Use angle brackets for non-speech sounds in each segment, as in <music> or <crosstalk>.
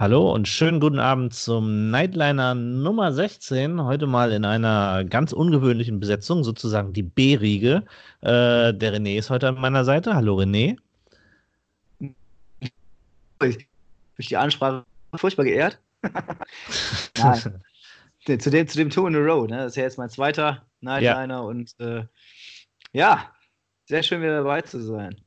Hallo und schönen guten Abend zum Nightliner Nummer 16. Heute mal in einer ganz ungewöhnlichen Besetzung, sozusagen die B-Riege. Äh, der René ist heute an meiner Seite. Hallo René. Durch die Ansprache furchtbar geehrt. <laughs> Nein. zu, dem, zu dem Two in a Row. Ne? Das ist ja jetzt mein zweiter Nightliner ja. und äh, ja, sehr schön wieder dabei zu sein.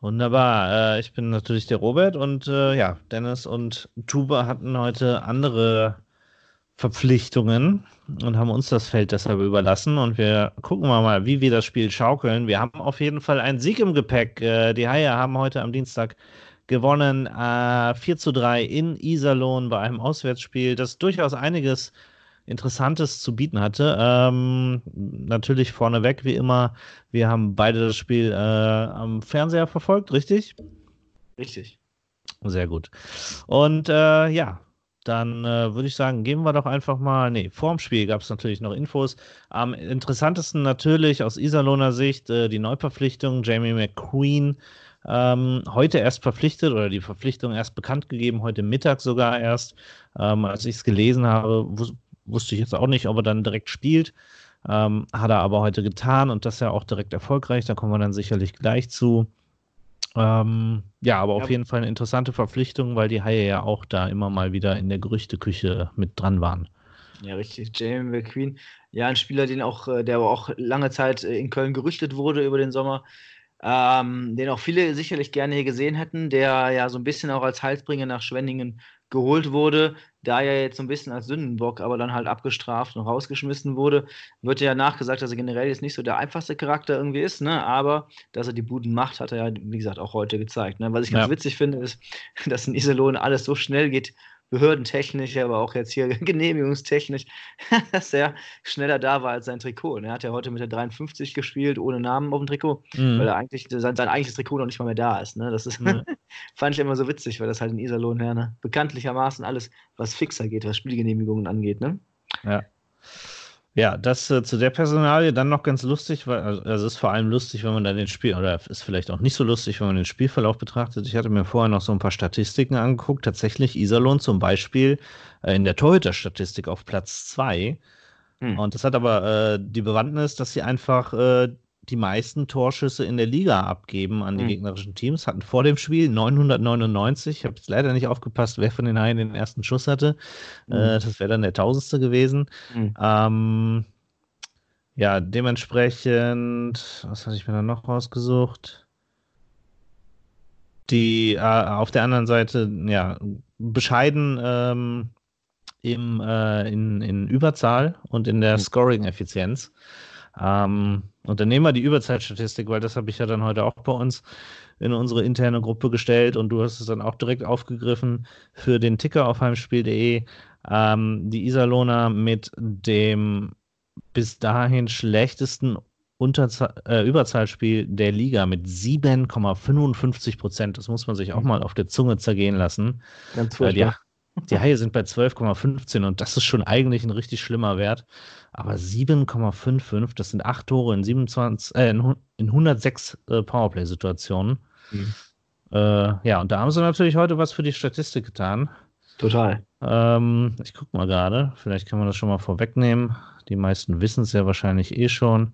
Wunderbar. Äh, ich bin natürlich der Robert und äh, ja, Dennis und Tuba hatten heute andere Verpflichtungen und haben uns das Feld deshalb überlassen. Und wir gucken mal, wie wir das Spiel schaukeln. Wir haben auf jeden Fall einen Sieg im Gepäck. Äh, die Haie haben heute am Dienstag gewonnen. Äh, 4 zu 3 in Iserlohn bei einem Auswärtsspiel, das durchaus einiges Interessantes zu bieten hatte. Ähm, natürlich vorneweg, wie immer, wir haben beide das Spiel äh, am Fernseher verfolgt, richtig? Richtig. Sehr gut. Und äh, ja, dann äh, würde ich sagen, gehen wir doch einfach mal. Nee, vorm Spiel gab es natürlich noch Infos. Am interessantesten natürlich aus Iserlohner Sicht äh, die Neuverpflichtung Jamie McQueen. Ähm, heute erst verpflichtet oder die Verpflichtung erst bekannt gegeben, heute Mittag sogar erst. Ähm, als ich es gelesen habe, wusste ich jetzt auch nicht, ob er dann direkt spielt. Ähm, hat er aber heute getan und das ja auch direkt erfolgreich. Da kommen wir dann sicherlich gleich zu. Ähm, ja, aber ja. auf jeden Fall eine interessante Verpflichtung, weil die Haie ja auch da immer mal wieder in der Gerüchteküche mit dran waren. Ja, richtig. Jamie McQueen, ja, ein Spieler, den auch, äh, der auch lange Zeit äh, in Köln gerüchtet wurde über den Sommer, ähm, den auch viele sicherlich gerne hier gesehen hätten, der ja so ein bisschen auch als Heilsbringer nach Schwenningen geholt wurde, da er jetzt so ein bisschen als Sündenbock, aber dann halt abgestraft und rausgeschmissen wurde, wird ja nachgesagt, dass er generell jetzt nicht so der einfachste Charakter irgendwie ist, ne? aber dass er die Buden macht, hat er ja, wie gesagt, auch heute gezeigt. Ne? Was ich ganz ja. witzig finde, ist, <laughs> dass in Iserlohn alles so schnell geht, behördentechnisch, aber auch jetzt hier <laughs> genehmigungstechnisch, <laughs> dass er schneller da war als sein Trikot. Er hat ja heute mit der 53 gespielt, ohne Namen auf dem Trikot, mhm. weil er eigentlich sein, sein, eigentliches Trikot noch nicht mal mehr da ist. Ne? Das ist, mhm. <laughs> fand ich immer so witzig, weil das halt in Iserlohn her, ne? bekanntlichermaßen alles, was fixer geht, was Spielgenehmigungen angeht. Ne? Ja. Ja, das äh, zu der Personalie dann noch ganz lustig, weil also, es ist vor allem lustig, wenn man dann den Spiel, oder ist vielleicht auch nicht so lustig, wenn man den Spielverlauf betrachtet. Ich hatte mir vorher noch so ein paar Statistiken angeguckt. Tatsächlich Iserlohn zum Beispiel äh, in der Torhüter-Statistik auf Platz 2. Hm. Und das hat aber äh, die Bewandtnis, dass sie einfach äh, die meisten Torschüsse in der Liga abgeben an die mhm. gegnerischen Teams. Hatten vor dem Spiel 999. Ich habe jetzt leider nicht aufgepasst, wer von den Haien den ersten Schuss hatte. Mhm. Äh, das wäre dann der tausendste gewesen. Mhm. Ähm, ja, dementsprechend, was hatte ich mir dann noch rausgesucht? Die äh, auf der anderen Seite, ja, bescheiden ähm, im, äh, in, in Überzahl und in der mhm. Scoring-Effizienz. Ähm, und dann nehmen wir die Überzeitstatistik, weil das habe ich ja dann heute auch bei uns in unsere interne Gruppe gestellt und du hast es dann auch direkt aufgegriffen für den Ticker auf heimspiel.de. Ähm, die Iserlohner mit dem bis dahin schlechtesten Unterzahl, äh, Überzahlspiel der Liga mit 7,55 Prozent. Das muss man sich auch mal auf der Zunge zergehen lassen. Ganz äh, die, Haie sind bei 12,15 und das ist schon eigentlich ein richtig schlimmer Wert. Aber 7,55, das sind acht Tore in 27, äh, in, 106 äh, Powerplay-Situationen. Mhm. Äh, ja, und da haben sie natürlich heute was für die Statistik getan. Total. Ähm, ich gucke mal gerade, vielleicht kann man das schon mal vorwegnehmen. Die meisten wissen es ja wahrscheinlich eh schon.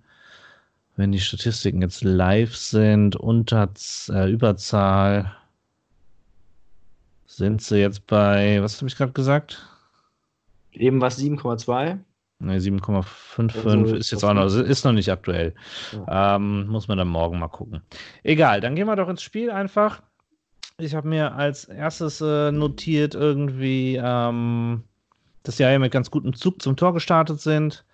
Wenn die Statistiken jetzt live sind, unter äh, Überzahl, sind sie jetzt bei, was habe ich gerade gesagt? Eben was 7,2. Ne, 7,55 also, ist jetzt auch noch, ist noch nicht aktuell. Ja. Ähm, muss man dann morgen mal gucken. Egal, dann gehen wir doch ins Spiel einfach. Ich habe mir als erstes äh, notiert irgendwie, ähm, dass die ja mit ganz gutem Zug zum Tor gestartet sind.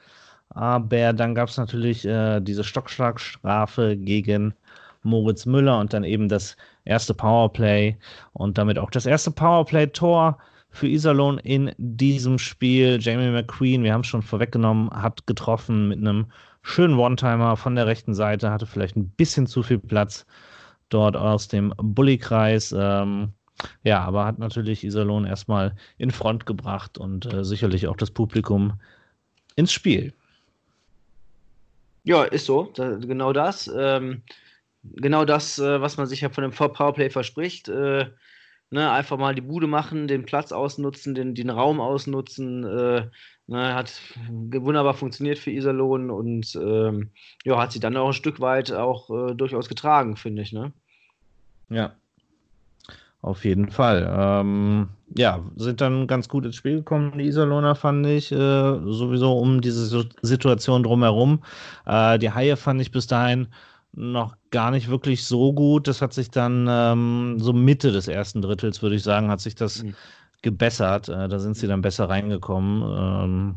Aber dann gab es natürlich äh, diese Stockschlagstrafe gegen Moritz Müller und dann eben das erste Powerplay und damit auch das erste Powerplay-Tor für Iserlohn in diesem Spiel. Jamie McQueen, wir haben es schon vorweggenommen, hat getroffen mit einem schönen One-Timer von der rechten Seite, hatte vielleicht ein bisschen zu viel Platz dort aus dem Bullykreis. Ähm, ja, aber hat natürlich Iserlohn erstmal in Front gebracht und äh, sicherlich auch das Publikum ins Spiel. Ja, ist so. Da, genau das. Ähm, genau das, äh, was man sich ja von dem Powerplay verspricht. Äh, Ne, einfach mal die Bude machen, den Platz ausnutzen, den, den Raum ausnutzen. Äh, ne, hat wunderbar funktioniert für Iserlohn und ähm, ja, hat sie dann auch ein Stück weit auch äh, durchaus getragen, finde ich. Ne? Ja, auf jeden Fall. Ähm, ja, sind dann ganz gut ins Spiel gekommen, die Iserlohner, fand ich, äh, sowieso um diese Situation drumherum. Äh, die Haie fand ich bis dahin noch gar nicht wirklich so gut. Das hat sich dann ähm, so Mitte des ersten Drittels, würde ich sagen, hat sich das mhm. gebessert. Äh, da sind sie dann besser reingekommen ähm,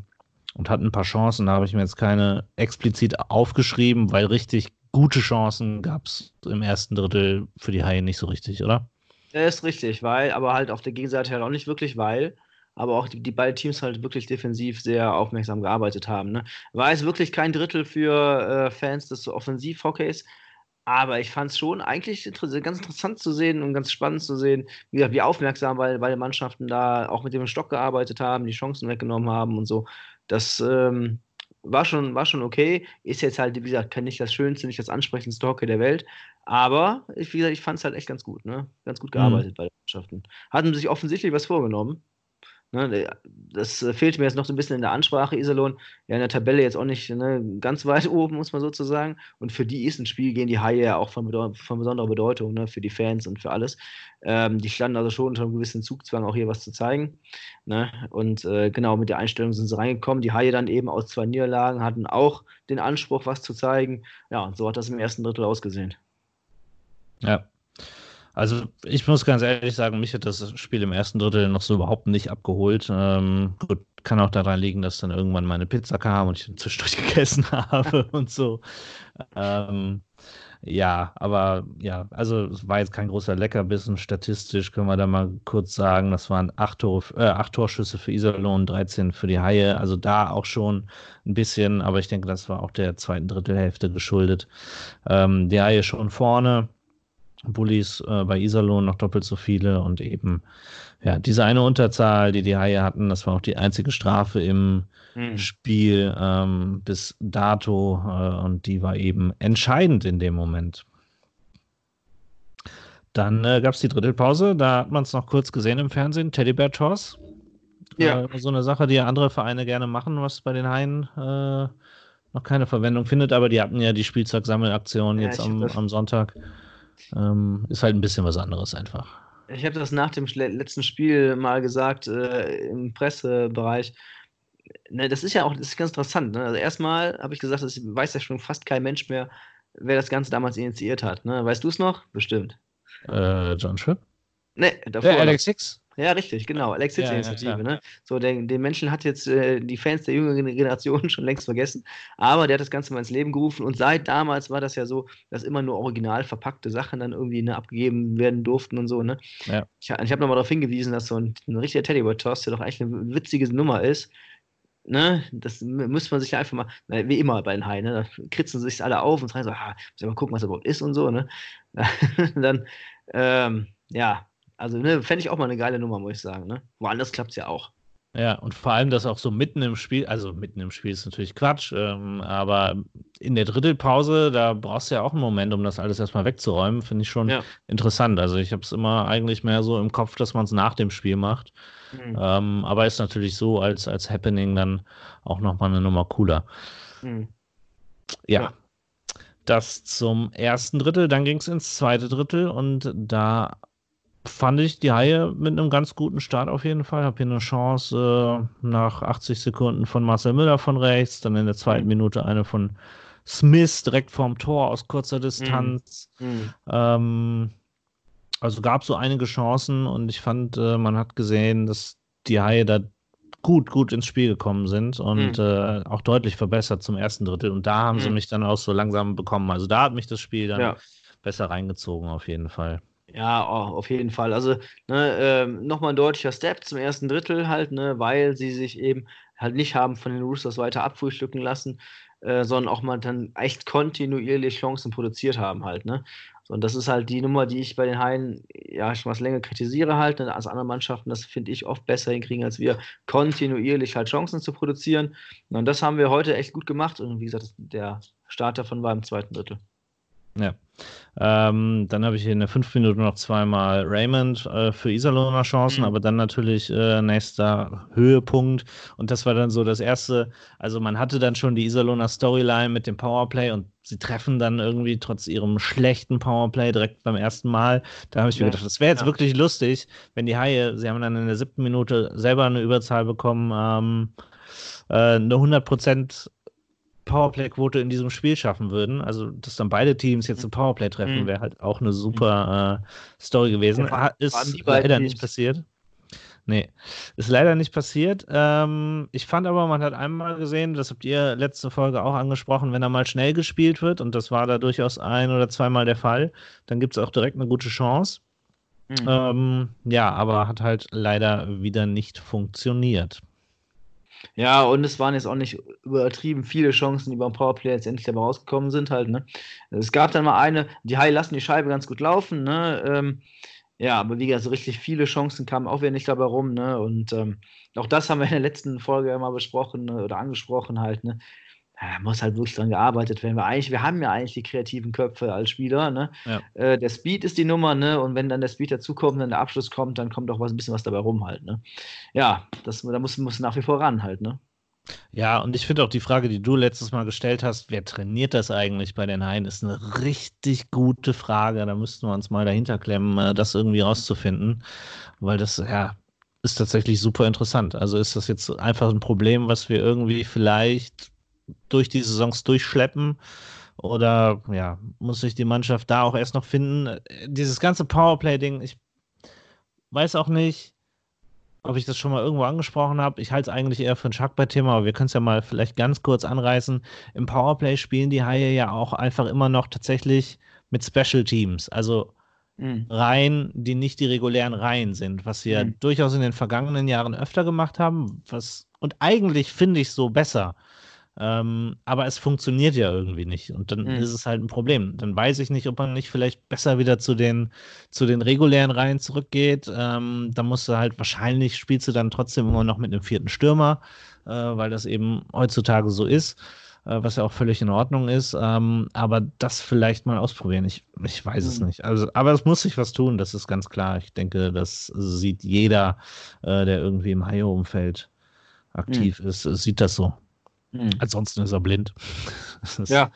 und hatten ein paar Chancen. Da habe ich mir jetzt keine explizit aufgeschrieben, weil richtig gute Chancen gab es im ersten Drittel für die Haie nicht so richtig, oder? Ja, ist richtig, weil, aber halt auf der Gegenseite halt auch nicht wirklich, weil, aber auch die, die beiden Teams halt wirklich defensiv sehr aufmerksam gearbeitet haben. Ne? War es wirklich kein Drittel für äh, Fans des Offensiv-Hockeys, aber ich fand es schon eigentlich ganz interessant zu sehen und ganz spannend zu sehen, wie, wie aufmerksam weil beide Mannschaften da auch mit dem Stock gearbeitet haben, die Chancen weggenommen haben und so. Das ähm, war, schon, war schon okay. Ist jetzt halt, wie gesagt, nicht das Schönste, nicht das ansprechendste Hockey der Welt. Aber ich, wie gesagt, ich fand es halt echt ganz gut, ne? Ganz gut mhm. gearbeitet mhm. bei den Mannschaften. Hatten sich offensichtlich was vorgenommen. Ne, das äh, fehlt mir jetzt noch so ein bisschen in der Ansprache, Iserlohn. Ja, in der Tabelle jetzt auch nicht ne, ganz weit <laughs> oben, muss man sozusagen. Und für die ist ein Spiel gehen die Haie ja auch von, von besonderer Bedeutung, ne, für die Fans und für alles. Ähm, die standen also schon unter einem gewissen Zugzwang, auch hier was zu zeigen. Ne? Und äh, genau mit der Einstellung sind sie reingekommen. Die Haie dann eben aus zwei Niederlagen hatten auch den Anspruch, was zu zeigen. Ja, und so hat das im ersten Drittel ausgesehen. Ja, also ich muss ganz ehrlich sagen, mich hat das Spiel im ersten Drittel noch so überhaupt nicht abgeholt. Ähm, gut, kann auch daran liegen, dass dann irgendwann meine Pizza kam und ich zwischendurch <laughs> gegessen habe <laughs> und so. Ähm, ja, aber ja, also es war jetzt kein großer Leckerbissen. Statistisch können wir da mal kurz sagen, das waren acht, Tore, äh, acht Torschüsse für Iserlohn, 13 für die Haie. Also da auch schon ein bisschen, aber ich denke, das war auch der zweiten Drittelhälfte geschuldet. Ähm, die Haie schon vorne Bullies äh, bei Iserlohn noch doppelt so viele und eben ja diese eine Unterzahl, die die Haie hatten, das war auch die einzige Strafe im mhm. Spiel ähm, bis dato äh, und die war eben entscheidend in dem Moment. Dann äh, gab es die Drittelpause, da hat man es noch kurz gesehen im Fernsehen, Teddybär Toss. Ja. Äh, so eine Sache, die andere Vereine gerne machen, was bei den Haien äh, noch keine Verwendung findet, aber die hatten ja die Spielzeugsammelaktion ja, jetzt am, am Sonntag. Ähm, ist halt ein bisschen was anderes einfach. Ich habe das nach dem letzten Spiel mal gesagt äh, im Pressebereich. Ne, das ist ja auch das ist ganz interessant. Ne? Also erstmal habe ich gesagt, das weiß ja schon fast kein Mensch mehr, wer das Ganze damals initiiert hat. Ne? Weißt du es noch? Bestimmt. Äh, John Schwipp? Ne, davor. Ja, Alex Hicks? Ja, richtig, genau. Hits ja, Initiative. Ja, ne? So, den, den Menschen hat jetzt äh, die Fans der jüngeren Generation <laughs> schon längst vergessen, aber der hat das Ganze mal ins Leben gerufen und seit damals war das ja so, dass immer nur original verpackte Sachen dann irgendwie ne, abgegeben werden durften und so. Ne? Ja. Ich, ich habe nochmal darauf hingewiesen, dass so ein, ein richtiger Teddybird-Toss, der doch eigentlich eine witzige Nummer ist, Ne, das müsste man sich einfach mal, wie immer bei den Haien, ne, da kritzen sie sich alle auf und sagen so, ah, muss ja mal gucken, was er überhaupt ist und so, ne. <laughs> dann, ähm, ja, also, ne, fände ich auch mal eine geile Nummer, muss ich sagen. Ne? Woanders klappt es ja auch. Ja, und vor allem das auch so mitten im Spiel, also mitten im Spiel ist natürlich Quatsch, ähm, aber in der Drittelpause, da brauchst du ja auch einen Moment, um das alles erstmal wegzuräumen, finde ich schon ja. interessant. Also ich habe es immer eigentlich mehr so im Kopf, dass man es nach dem Spiel macht. Mhm. Ähm, aber ist natürlich so als, als Happening dann auch nochmal eine Nummer cooler. Mhm. Ja. ja. Das zum ersten Drittel, dann ging es ins zweite Drittel und da fand ich die Haie mit einem ganz guten Start auf jeden Fall. Habe hier eine Chance äh, nach 80 Sekunden von Marcel Müller von rechts, dann in der zweiten mhm. Minute eine von Smith direkt vorm Tor aus kurzer Distanz. Mhm. mhm. Ähm, also gab so einige Chancen und ich fand, äh, man hat gesehen, dass die Haie da gut, gut ins Spiel gekommen sind und mhm. äh, auch deutlich verbessert zum ersten Drittel. Und da haben sie mhm. mich dann auch so langsam bekommen. Also da hat mich das Spiel dann ja. besser reingezogen, auf jeden Fall. Ja, oh, auf jeden Fall. Also ne, äh, nochmal ein deutlicher Step zum ersten Drittel halt, ne, weil sie sich eben halt nicht haben von den Roosters weiter abfrühstücken lassen, äh, sondern auch mal dann echt kontinuierlich Chancen produziert haben halt. Ne? Und das ist halt die Nummer, die ich bei den Haien ja schon was länger kritisiere halt, ne, als andere Mannschaften das finde ich oft besser hinkriegen als wir, kontinuierlich halt Chancen zu produzieren. Und das haben wir heute echt gut gemacht und wie gesagt, der Start davon war im zweiten Drittel. Ja. Ähm, dann habe ich in der fünf Minuten noch zweimal Raymond äh, für Iserlohner Chancen, mhm. aber dann natürlich äh, nächster Höhepunkt. Und das war dann so das erste. Also, man hatte dann schon die Iserlohner Storyline mit dem Powerplay und sie treffen dann irgendwie trotz ihrem schlechten Powerplay direkt beim ersten Mal. Da habe ich ja. mir gedacht, das wäre jetzt ja. wirklich lustig, wenn die Haie, sie haben dann in der siebten Minute selber eine Überzahl bekommen, ähm, äh, eine 100 Prozent Powerplay-Quote in diesem Spiel schaffen würden. Also, dass dann beide Teams jetzt ein Powerplay treffen, mhm. wäre halt auch eine super äh, Story gewesen. Ja, ist leider nicht passiert. Nee, ist leider nicht passiert. Ähm, ich fand aber, man hat einmal gesehen, das habt ihr letzte Folge auch angesprochen, wenn er mal schnell gespielt wird, und das war da durchaus ein oder zweimal der Fall, dann gibt es auch direkt eine gute Chance. Mhm. Ähm, ja, aber hat halt leider wieder nicht funktioniert. Ja, und es waren jetzt auch nicht übertrieben viele Chancen, die beim Powerplay jetzt endlich dabei rausgekommen sind halt, ne? Es gab dann mal eine, die High lassen die Scheibe ganz gut laufen, ne? Ähm, ja, aber wie gesagt, so richtig viele Chancen kamen auch wieder nicht dabei rum, ne? Und ähm, auch das haben wir in der letzten Folge ja mal besprochen ne? oder angesprochen halt, ne? Muss halt wirklich dran gearbeitet werden. Wir, eigentlich, wir haben ja eigentlich die kreativen Köpfe als Spieler. Ne? Ja. Äh, der Speed ist die Nummer, ne? Und wenn dann der Speed dazukommt, dann der Abschluss kommt, dann kommt auch was, ein bisschen was dabei rum halt. Ne? Ja, das, da muss, muss nach wie vor ran halt, ne? Ja, und ich finde auch die Frage, die du letztes Mal gestellt hast, wer trainiert das eigentlich bei den Haien, ist eine richtig gute Frage. Da müssten wir uns mal dahinter klemmen, äh, das irgendwie rauszufinden, weil das, ja, ist tatsächlich super interessant. Also ist das jetzt einfach ein Problem, was wir irgendwie vielleicht durch die Saisons durchschleppen? Oder ja, muss sich die Mannschaft da auch erst noch finden? Dieses ganze Powerplay-Ding, ich weiß auch nicht, ob ich das schon mal irgendwo angesprochen habe. Ich halte es eigentlich eher für ein Schackball-Thema, aber wir können es ja mal vielleicht ganz kurz anreißen. Im Powerplay spielen die Haie ja auch einfach immer noch tatsächlich mit Special Teams. Also mhm. Reihen, die nicht die regulären Reihen sind, was wir mhm. durchaus in den vergangenen Jahren öfter gemacht haben. Was, und eigentlich finde ich so besser. Ähm, aber es funktioniert ja irgendwie nicht. Und dann mhm. ist es halt ein Problem. Dann weiß ich nicht, ob man nicht vielleicht besser wieder zu den, zu den regulären Reihen zurückgeht. Ähm, da musst du halt wahrscheinlich spielst du dann trotzdem immer noch mit einem vierten Stürmer, äh, weil das eben heutzutage so ist, äh, was ja auch völlig in Ordnung ist. Ähm, aber das vielleicht mal ausprobieren. Ich, ich weiß mhm. es nicht. Also, aber es muss sich was tun, das ist ganz klar. Ich denke, das sieht jeder, äh, der irgendwie im Haie-Umfeld aktiv mhm. ist, sieht das so. Hm. Ansonsten ist er blind. Ist, ja.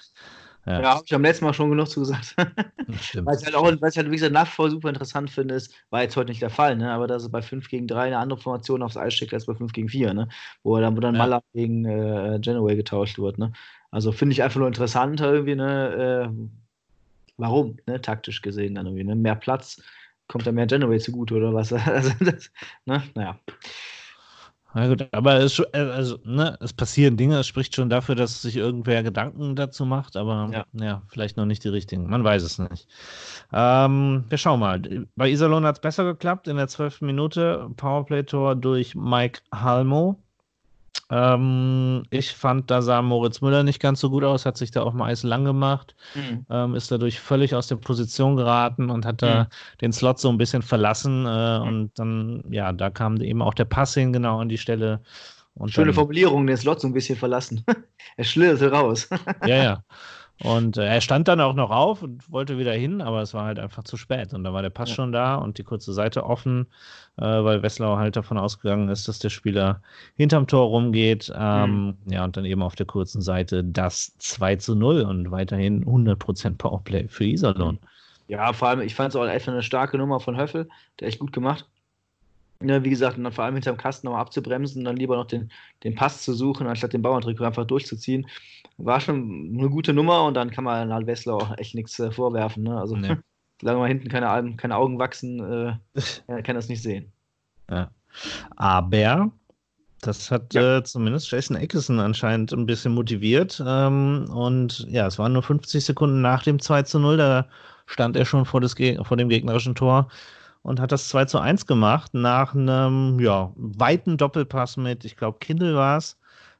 Ja, ja habe ich am letzten Mal schon genug zu gesagt. weil ich halt auch, was ich halt, wie gesagt, nach voll super interessant finde, ist, war jetzt heute nicht der Fall, ne? aber dass es bei 5 gegen 3 eine andere Formation aufs Eis schickt als bei 5 gegen 4, ne? wo dann, wo dann ja. Maller gegen äh, Genoway getauscht wird. Ne? Also finde ich einfach nur interessant irgendwie, ne? Äh, warum, ne? taktisch gesehen dann irgendwie. Ne? Mehr Platz, kommt da mehr Genoway zugute oder was? <laughs> also das, ne? Naja. Na gut, aber es, äh, also, ne, es passieren Dinge, es spricht schon dafür, dass sich irgendwer Gedanken dazu macht, aber ja, ja vielleicht noch nicht die richtigen. Man weiß es nicht. Ähm, wir schauen mal. Bei Iserlohn hat es besser geklappt in der zwölften Minute. Powerplay-Tor durch Mike Halmo. Ähm, ich fand, da sah Moritz Müller nicht ganz so gut aus, hat sich da auch mal Eis lang gemacht, mhm. ähm, ist dadurch völlig aus der Position geraten und hat da mhm. den Slot so ein bisschen verlassen. Äh, mhm. Und dann, ja, da kam eben auch der Pass hin genau an die Stelle. Und Schöne dann, Formulierung, den Slot so ein bisschen verlassen. <laughs> er schlitterte raus. ja, ja. <laughs> Und äh, er stand dann auch noch auf und wollte wieder hin, aber es war halt einfach zu spät. Und da war der Pass ja. schon da und die kurze Seite offen, äh, weil Wesslau halt davon ausgegangen ist, dass der Spieler hinterm Tor rumgeht. Ähm, mhm. Ja, und dann eben auf der kurzen Seite das 2 zu 0 und weiterhin 100% Powerplay für Iserlohn. Ja, vor allem, ich fand es auch einfach eine starke Nummer von Höffel, der echt gut gemacht. Ja, wie gesagt, und dann vor allem hinterm Kasten nochmal abzubremsen und dann lieber noch den, den Pass zu suchen, anstatt den Bauerntrick einfach durchzuziehen. War schon eine gute Nummer und dann kann man halt Wessler auch echt nichts äh, vorwerfen. Ne? Also, nee. <laughs> solange mal hinten keine, keine Augen wachsen, äh, <laughs> kann das nicht sehen. Ja. Aber das hat ja. äh, zumindest Jason Eckerson anscheinend ein bisschen motiviert. Ähm, und ja, es waren nur 50 Sekunden nach dem 2 zu 0. Da stand er schon vor, das, vor dem gegnerischen Tor und hat das 2 zu 1 gemacht nach einem ja, weiten Doppelpass mit, ich glaube, Kindle war es.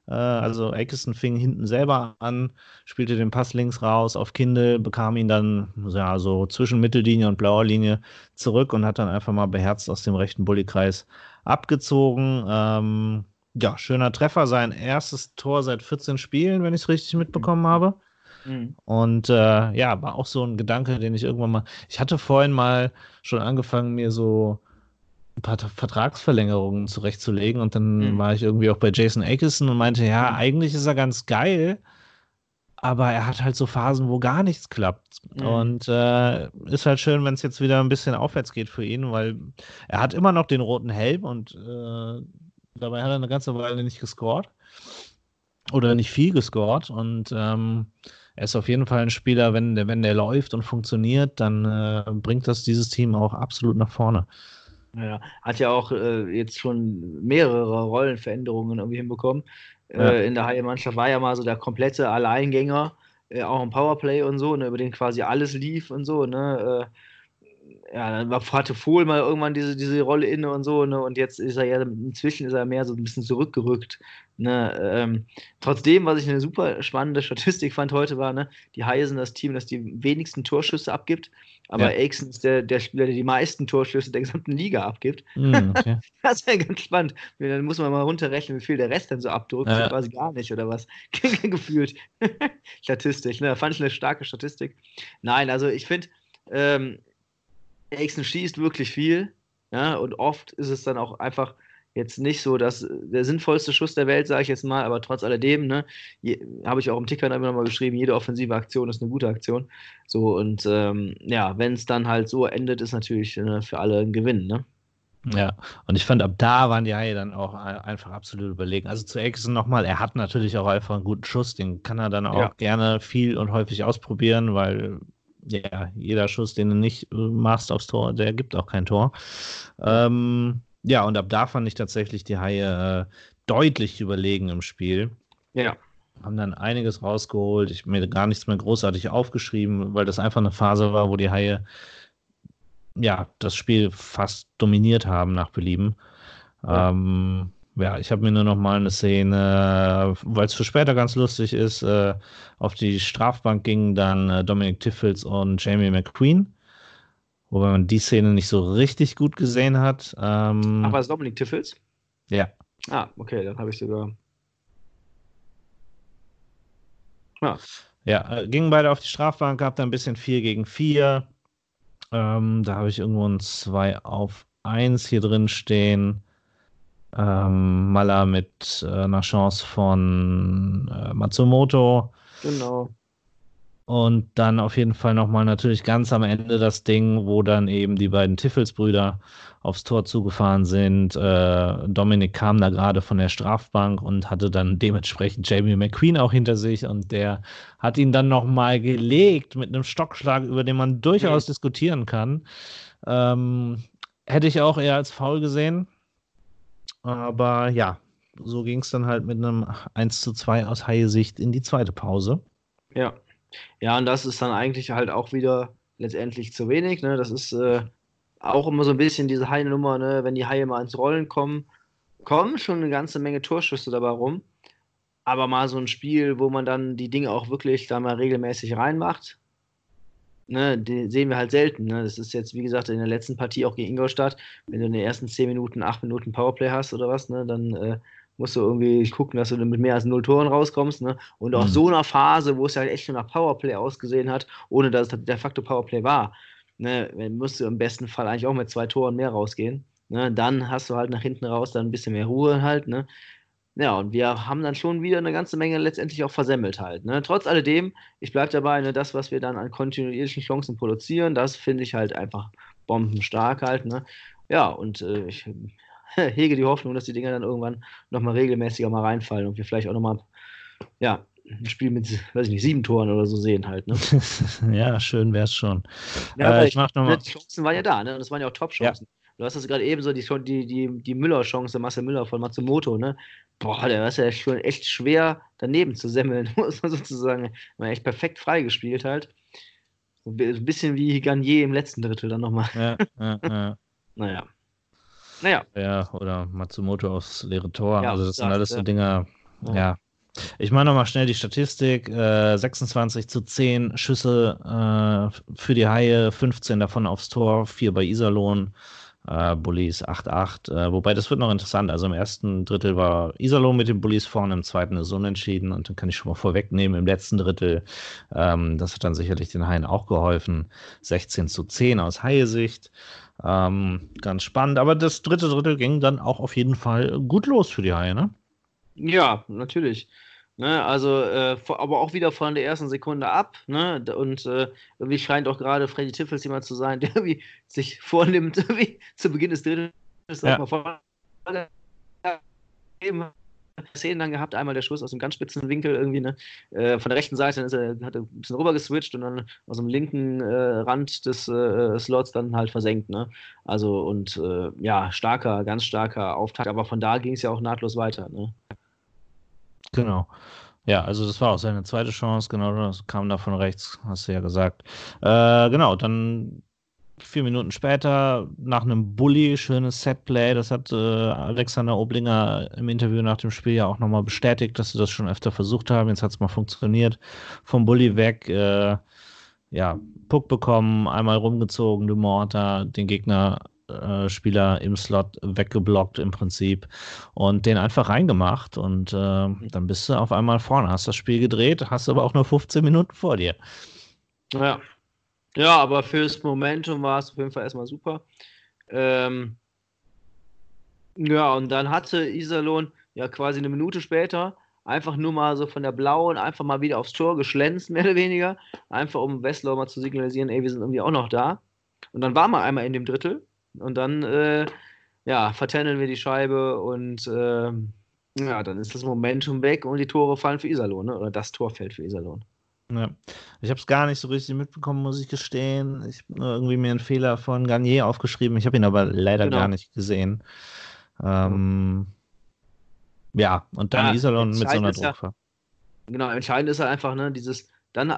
Äh, also Eckerson fing hinten selber an, spielte den Pass links raus auf Kindle, bekam ihn dann ja, so zwischen Mittellinie und blauer Linie zurück und hat dann einfach mal beherzt aus dem rechten Bullykreis abgezogen. Ähm, ja, schöner Treffer, sein erstes Tor seit 14 Spielen, wenn ich es richtig mitbekommen habe. Mhm. Und äh, ja, war auch so ein Gedanke, den ich irgendwann mal. Ich hatte vorhin mal schon angefangen, mir so ein paar Vertragsverlängerungen zurechtzulegen und dann mhm. war ich irgendwie auch bei Jason Akeson und meinte, ja, mhm. eigentlich ist er ganz geil, aber er hat halt so Phasen, wo gar nichts klappt. Mhm. Und äh, ist halt schön, wenn es jetzt wieder ein bisschen aufwärts geht für ihn, weil er hat immer noch den roten Helm und äh, dabei hat er eine ganze Weile nicht gescored oder nicht viel gescored und ähm, er ist auf jeden Fall ein Spieler, wenn der, wenn der läuft und funktioniert, dann äh, bringt das dieses Team auch absolut nach vorne. Ja, hat ja auch äh, jetzt schon mehrere Rollenveränderungen irgendwie hinbekommen. Ja. Äh, in der Haie-Mannschaft war ja mal so der komplette Alleingänger, äh, auch im Powerplay und so, ne, über den quasi alles lief und so. Ne, äh, ja, dann hatte Fohl mal irgendwann diese, diese Rolle inne und so, ne? Und jetzt ist er ja, inzwischen ist er mehr so ein bisschen zurückgerückt. Ne? Ähm, trotzdem, was ich eine super spannende Statistik fand heute, war, ne, die Haie sind das Team, das die wenigsten Torschüsse abgibt, aber ja. Aixen ist der, der Spieler, der die meisten Torschüsse der gesamten Liga abgibt. Mm, okay. <laughs> das ist ja ganz spannend. Dann muss man mal runterrechnen, wie viel der Rest dann so abdrückt. Ja. Quasi gar nicht, oder was? <laughs> Gefühlt. <laughs> Statistik, ne? Fand ich eine starke Statistik. Nein, also ich finde, ähm, Aixen schießt wirklich viel. Ja, und oft ist es dann auch einfach jetzt nicht so dass der sinnvollste Schuss der Welt, sage ich jetzt mal, aber trotz alledem, ne, habe ich auch im Ticker immer noch mal geschrieben, jede offensive Aktion ist eine gute Aktion. So, und ähm, ja, wenn es dann halt so endet, ist natürlich ne, für alle ein Gewinn, ne? Ja, und ich fand, ab da waren die Haie dann auch einfach absolut überlegen. Also zu Exen nochmal, er hat natürlich auch einfach einen guten Schuss, den kann er dann auch ja. gerne viel und häufig ausprobieren, weil ja, jeder Schuss, den du nicht äh, machst aufs Tor, der gibt auch kein Tor. Ähm, ja, und ab da fand ich tatsächlich die Haie äh, deutlich überlegen im Spiel. Ja. Haben dann einiges rausgeholt. Ich habe mir gar nichts mehr großartig aufgeschrieben, weil das einfach eine Phase war, wo die Haie ja das Spiel fast dominiert haben nach Belieben. Ja. Ähm, ja, ich habe mir nur noch mal eine Szene, weil es für später ganz lustig ist, äh, auf die Strafbank gingen dann äh, Dominic Tiffels und Jamie McQueen. Wobei man die Szene nicht so richtig gut gesehen hat. Ähm, Ach, war es Dominic Tiffels? Ja. Ah, okay, dann habe ich sogar. Ja. Ja, äh, gingen beide auf die Strafbank, gab da ein bisschen 4 gegen 4. Ähm, da habe ich irgendwo ein 2 auf 1 hier drin stehen. Ähm, Mala mit äh, einer Chance von äh, Matsumoto. Genau. Und dann auf jeden Fall nochmal natürlich ganz am Ende das Ding, wo dann eben die beiden Tiffels-Brüder aufs Tor zugefahren sind. Äh, Dominik kam da gerade von der Strafbank und hatte dann dementsprechend Jamie McQueen auch hinter sich und der hat ihn dann nochmal gelegt mit einem Stockschlag, über den man durchaus mhm. diskutieren kann. Ähm, hätte ich auch eher als faul gesehen. Aber ja, so ging es dann halt mit einem 1 zu 2 aus Haie-Sicht in die zweite Pause. Ja. Ja, und das ist dann eigentlich halt auch wieder letztendlich zu wenig. Ne? Das ist äh, auch immer so ein bisschen diese Haie-Nummer, ne? wenn die Haie mal ins Rollen kommen, kommen schon eine ganze Menge Torschüsse dabei rum. Aber mal so ein Spiel, wo man dann die Dinge auch wirklich da mal regelmäßig reinmacht, ne, die sehen wir halt selten. Ne? Das ist jetzt, wie gesagt, in der letzten Partie auch gegen Ingolstadt, wenn du in den ersten 10 Minuten, 8 Minuten Powerplay hast oder was, ne, dann äh, musst du irgendwie gucken, dass du mit mehr als null Toren rauskommst. Ne? Und auch mhm. so einer Phase, wo es halt echt nur nach Powerplay ausgesehen hat, ohne dass es de facto Powerplay war, ne, musst du im besten Fall eigentlich auch mit zwei Toren mehr rausgehen. Ne? Dann hast du halt nach hinten raus dann ein bisschen mehr Ruhe halt. Ne? Ja, und wir haben dann schon wieder eine ganze Menge letztendlich auch versemmelt halt. Ne? Trotz alledem, ich bleibe dabei, ne, das, was wir dann an kontinuierlichen Chancen produzieren, das finde ich halt einfach bombenstark halt. Ne? Ja, und äh, ich <laughs> hege die Hoffnung, dass die Dinger dann irgendwann nochmal regelmäßiger mal reinfallen und wir vielleicht auch nochmal, ja, ein Spiel mit, weiß ich nicht, sieben Toren oder so sehen halt. Ne? <laughs> ja, schön wäre es schon. Ja, äh, ich mach noch mal. Die Chancen waren ja da, ne? Und das waren ja auch Top-Chancen. Ja. Du hast das gerade eben so, die, die, die, die Müller-Chance, Marcel Müller von Matsumoto, ne? Boah, der ist ja schon echt schwer daneben zu semmeln, <laughs> muss man sozusagen. Man echt perfekt freigespielt halt. So ein bisschen wie Garnier im letzten Drittel dann nochmal. Ja, ja, <laughs> ja. naja. Naja. Ja, oder Matsumoto aufs leere Tor. Ja, also das sind alles so Dinger, ja. ja. Ich mache nochmal schnell die Statistik. Äh, 26 zu 10 Schüsse äh, für die Haie, 15 davon aufs Tor, 4 bei Iserlohn. Äh, Bullies 8-8. Äh, wobei das wird noch interessant. Also im ersten Drittel war Iserlohn mit den Bullies vorne, im zweiten ist unentschieden und dann kann ich schon mal vorwegnehmen, im letzten Drittel, ähm, das hat dann sicherlich den Haien auch geholfen, 16 zu 10 aus Haie-Sicht. Ähm, ganz spannend, aber das dritte Drittel ging dann auch auf jeden Fall gut los für die Haie, ne? Ja, natürlich. Ne, also, äh, aber auch wieder von der ersten Sekunde ab. Ne, und äh, irgendwie scheint auch gerade Freddy Tiffels jemand zu sein, <laughs> der irgendwie sich vornimmt, <laughs> irgendwie zu Beginn des Drittels ja. mal Szenen dann gehabt, einmal der Schuss aus dem ganz spitzen Winkel irgendwie, ne? Äh, von der rechten Seite ist er, hat er ein bisschen rüber geswitcht und dann aus dem linken äh, Rand des äh, Slots dann halt versenkt, ne? Also und äh, ja, starker, ganz starker Auftakt, aber von da ging es ja auch nahtlos weiter, ne? Genau. Ja, also das war auch seine zweite Chance, genau, das kam da von rechts, hast du ja gesagt. Äh, genau, dann vier Minuten später, nach einem Bully, schönes Setplay, das hat äh, Alexander Oblinger im Interview nach dem Spiel ja auch nochmal bestätigt, dass sie das schon öfter versucht haben, jetzt hat es mal funktioniert. Vom Bully weg, äh, ja, Puck bekommen, einmal rumgezogen, Dumont da den Gegner Spieler im Slot weggeblockt im Prinzip und den einfach reingemacht und äh, dann bist du auf einmal vorne, hast das Spiel gedreht, hast aber auch nur 15 Minuten vor dir. Ja, ja aber fürs Momentum war es auf jeden Fall erstmal super. Ähm, ja, und dann hatte Iserlohn ja quasi eine Minute später einfach nur mal so von der blauen einfach mal wieder aufs Tor geschlänzt, mehr oder weniger. Einfach um Westlau mal zu signalisieren, ey, wir sind irgendwie auch noch da. Und dann war man einmal in dem Drittel und dann, äh, ja, vertenneln wir die Scheibe und äh, ja, dann ist das Momentum weg und die Tore fallen für Iserlohn, ne? oder das Tor fällt für Iserlohn. Ja. Ich habe es gar nicht so richtig mitbekommen, muss ich gestehen. Ich habe irgendwie mir einen Fehler von Garnier aufgeschrieben. Ich habe ihn aber leider genau. gar nicht gesehen. Ähm, ja, und dann ja, Iserlohn mit so einer Druckfahrt. Ja, genau, entscheidend ist halt einfach, ne, dieses, dann,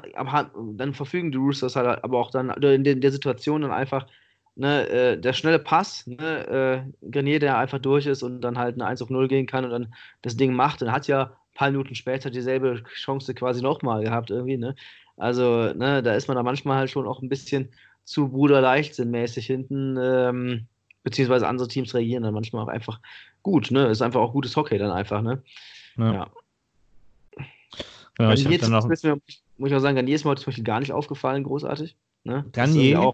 dann verfügen die Roosters halt aber auch dann in der, in der Situation dann einfach ne, äh, der schnelle Pass, ne, äh, Grenier, der einfach durch ist und dann halt eine 1 auf 0 gehen kann und dann das Ding macht und hat ja ein paar Minuten später dieselbe Chance quasi nochmal gehabt irgendwie, ne? Also, ne, da ist man da manchmal halt schon auch ein bisschen zu Bruder Leichtsinnmäßig hinten, ähm, beziehungsweise andere Teams reagieren dann manchmal auch einfach gut, ne? Ist einfach auch gutes Hockey dann einfach, ne? Ja. ja. Genau, ich jetzt, noch... muss ich auch sagen, Garnier ist mir heute zum Beispiel gar nicht aufgefallen, großartig. Ne? Garnier?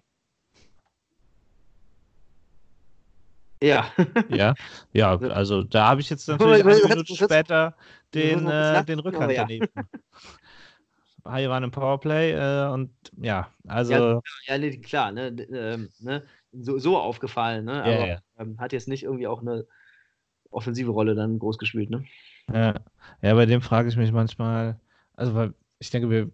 Ja. ja, ja, <laughs> also da habe ich jetzt natürlich eine Minute später den, äh, den Rückhand daneben. <laughs> Hier war ein Powerplay äh, und ja, also. Ja, ja nee, klar, ne, ähm, ne, so, so aufgefallen, ne? aber ja, ähm, hat jetzt nicht irgendwie auch eine offensive Rolle dann groß gespielt, ne? Ja, ja bei dem frage ich mich manchmal, also weil ich denke, wir,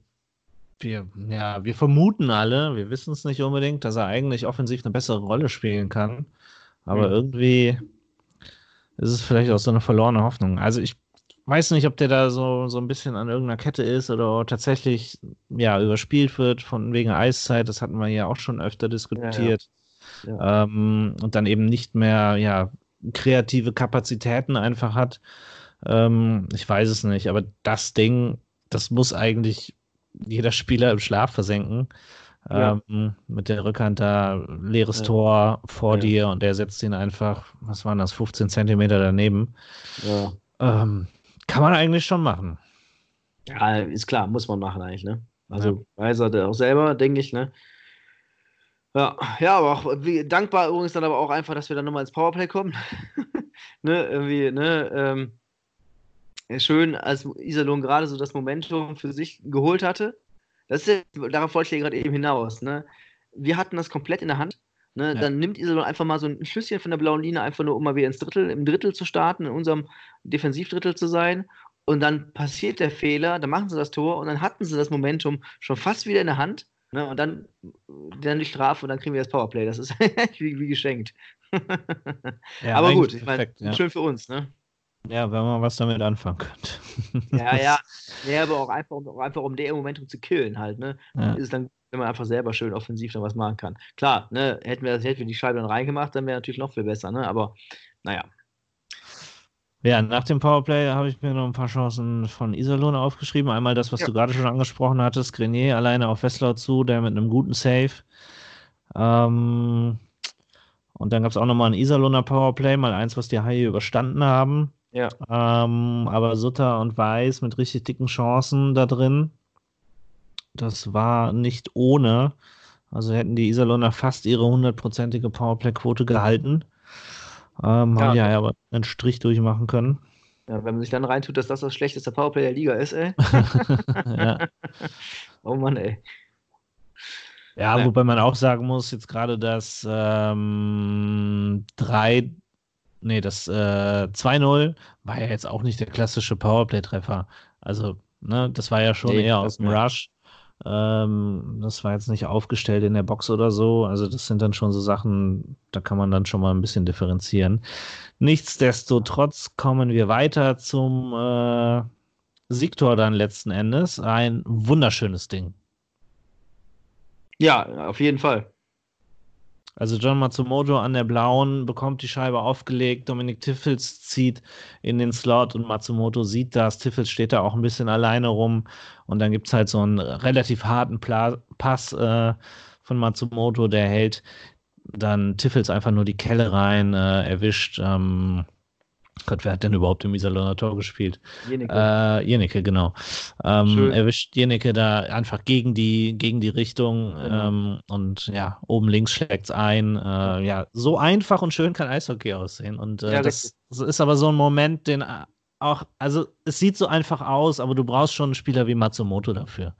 wir, ja, wir vermuten alle, wir wissen es nicht unbedingt, dass er eigentlich offensiv eine bessere Rolle spielen kann. Aber mhm. irgendwie ist es vielleicht auch so eine verlorene Hoffnung. Also ich weiß nicht, ob der da so, so ein bisschen an irgendeiner Kette ist oder tatsächlich ja überspielt wird von wegen Eiszeit. Das hatten wir ja auch schon öfter diskutiert. Ja, ja. Ja. Ähm, und dann eben nicht mehr ja kreative Kapazitäten einfach hat. Ähm, ich weiß es nicht, aber das Ding, das muss eigentlich jeder Spieler im Schlaf versenken. Ja. Ähm, mit der Rückhand da, leeres ja. Tor vor ja. dir und der setzt ihn einfach, was waren das, 15 Zentimeter daneben. Ähm, kann man eigentlich schon machen. Ja, ist klar, muss man machen eigentlich, ne? Also weiß er auch selber, denke ich, ne? Ja, ja, aber auch wie, dankbar übrigens dann aber auch einfach, dass wir dann nochmal ins Powerplay kommen. <laughs> ne, irgendwie, ne, ähm, schön, als Iserlohn gerade so das Momentum für sich geholt hatte das ist, darauf wollte ich ja gerade eben hinaus. Ne? Wir hatten das komplett in der Hand. Ne? Ja. Dann nimmt Iserlohn einfach mal so ein Schlüsschen von der blauen Linie, einfach nur, um mal wieder ins Drittel, im Drittel zu starten, in unserem Defensivdrittel zu sein. Und dann passiert der Fehler, dann machen sie das Tor und dann hatten sie das Momentum schon fast wieder in der Hand. Ne? Und dann, dann die Strafe und dann kriegen wir das Powerplay. Das ist <laughs> wie, wie geschenkt. ja, Aber gut, ich meine, ja. schön für uns, ne? Ja, wenn man was damit anfangen könnte. <laughs> ja, ja. <laughs> Ja, aber auch einfach, auch einfach um der Momentum zu killen halt, ne? Ja. Ist es dann, wenn man einfach selber schön offensiv dann was machen kann. Klar, ne, hätten wir, hätten wir die Scheibe dann reingemacht, dann wäre natürlich noch viel besser, ne? Aber naja. Ja, nach dem Powerplay habe ich mir noch ein paar Chancen von Iserlohn aufgeschrieben. Einmal das, was ja. du gerade schon angesprochen hattest, Grenier alleine auf Wesslau zu, der mit einem guten Save. Ähm, Und dann gab es auch nochmal ein Iserlohner Powerplay, mal eins, was die Haie überstanden haben. Ja. Ähm, aber Sutter und Weiß mit richtig dicken Chancen da drin. Das war nicht ohne. Also hätten die Iserlohner fast ihre hundertprozentige Powerplay-Quote gehalten. Ähm, ja, haben die aber einen Strich durchmachen können. Ja, wenn man sich dann reintut, dass das das schlechteste Powerplay der Liga ist, ey. <laughs> ja. <laughs> Oh Mann, ey. Ja, ja, wobei man auch sagen muss, jetzt gerade das ähm, 3, nee, das äh, 2-0 war ja jetzt auch nicht der klassische Powerplay-Treffer. Also, ne, das war ja schon nee, eher aus dem Rush. Ähm, das war jetzt nicht aufgestellt in der Box oder so. Also das sind dann schon so Sachen, da kann man dann schon mal ein bisschen differenzieren. Nichtsdestotrotz kommen wir weiter zum äh, Siegtor dann letzten Endes. Ein wunderschönes Ding. Ja, auf jeden Fall. Also John Matsumoto an der blauen bekommt die Scheibe aufgelegt, Dominik Tiffels zieht in den Slot und Matsumoto sieht das. Tiffels steht da auch ein bisschen alleine rum und dann gibt es halt so einen relativ harten Pla Pass äh, von Matsumoto, der hält dann Tiffels einfach nur die Kelle rein, äh, erwischt. Ähm, Gott, wer hat denn überhaupt im Iserlohner Tor gespielt? Jeneke. Äh, Jeneke, genau. Ähm, erwischt Jeneke da einfach gegen die, gegen die Richtung genau. ähm, und ja, oben links schlägt es ein. Äh, ja, so einfach und schön kann Eishockey aussehen. Und äh, ja, das, das, ist aber so ein Moment, den auch, also es sieht so einfach aus, aber du brauchst schon einen Spieler wie Matsumoto dafür.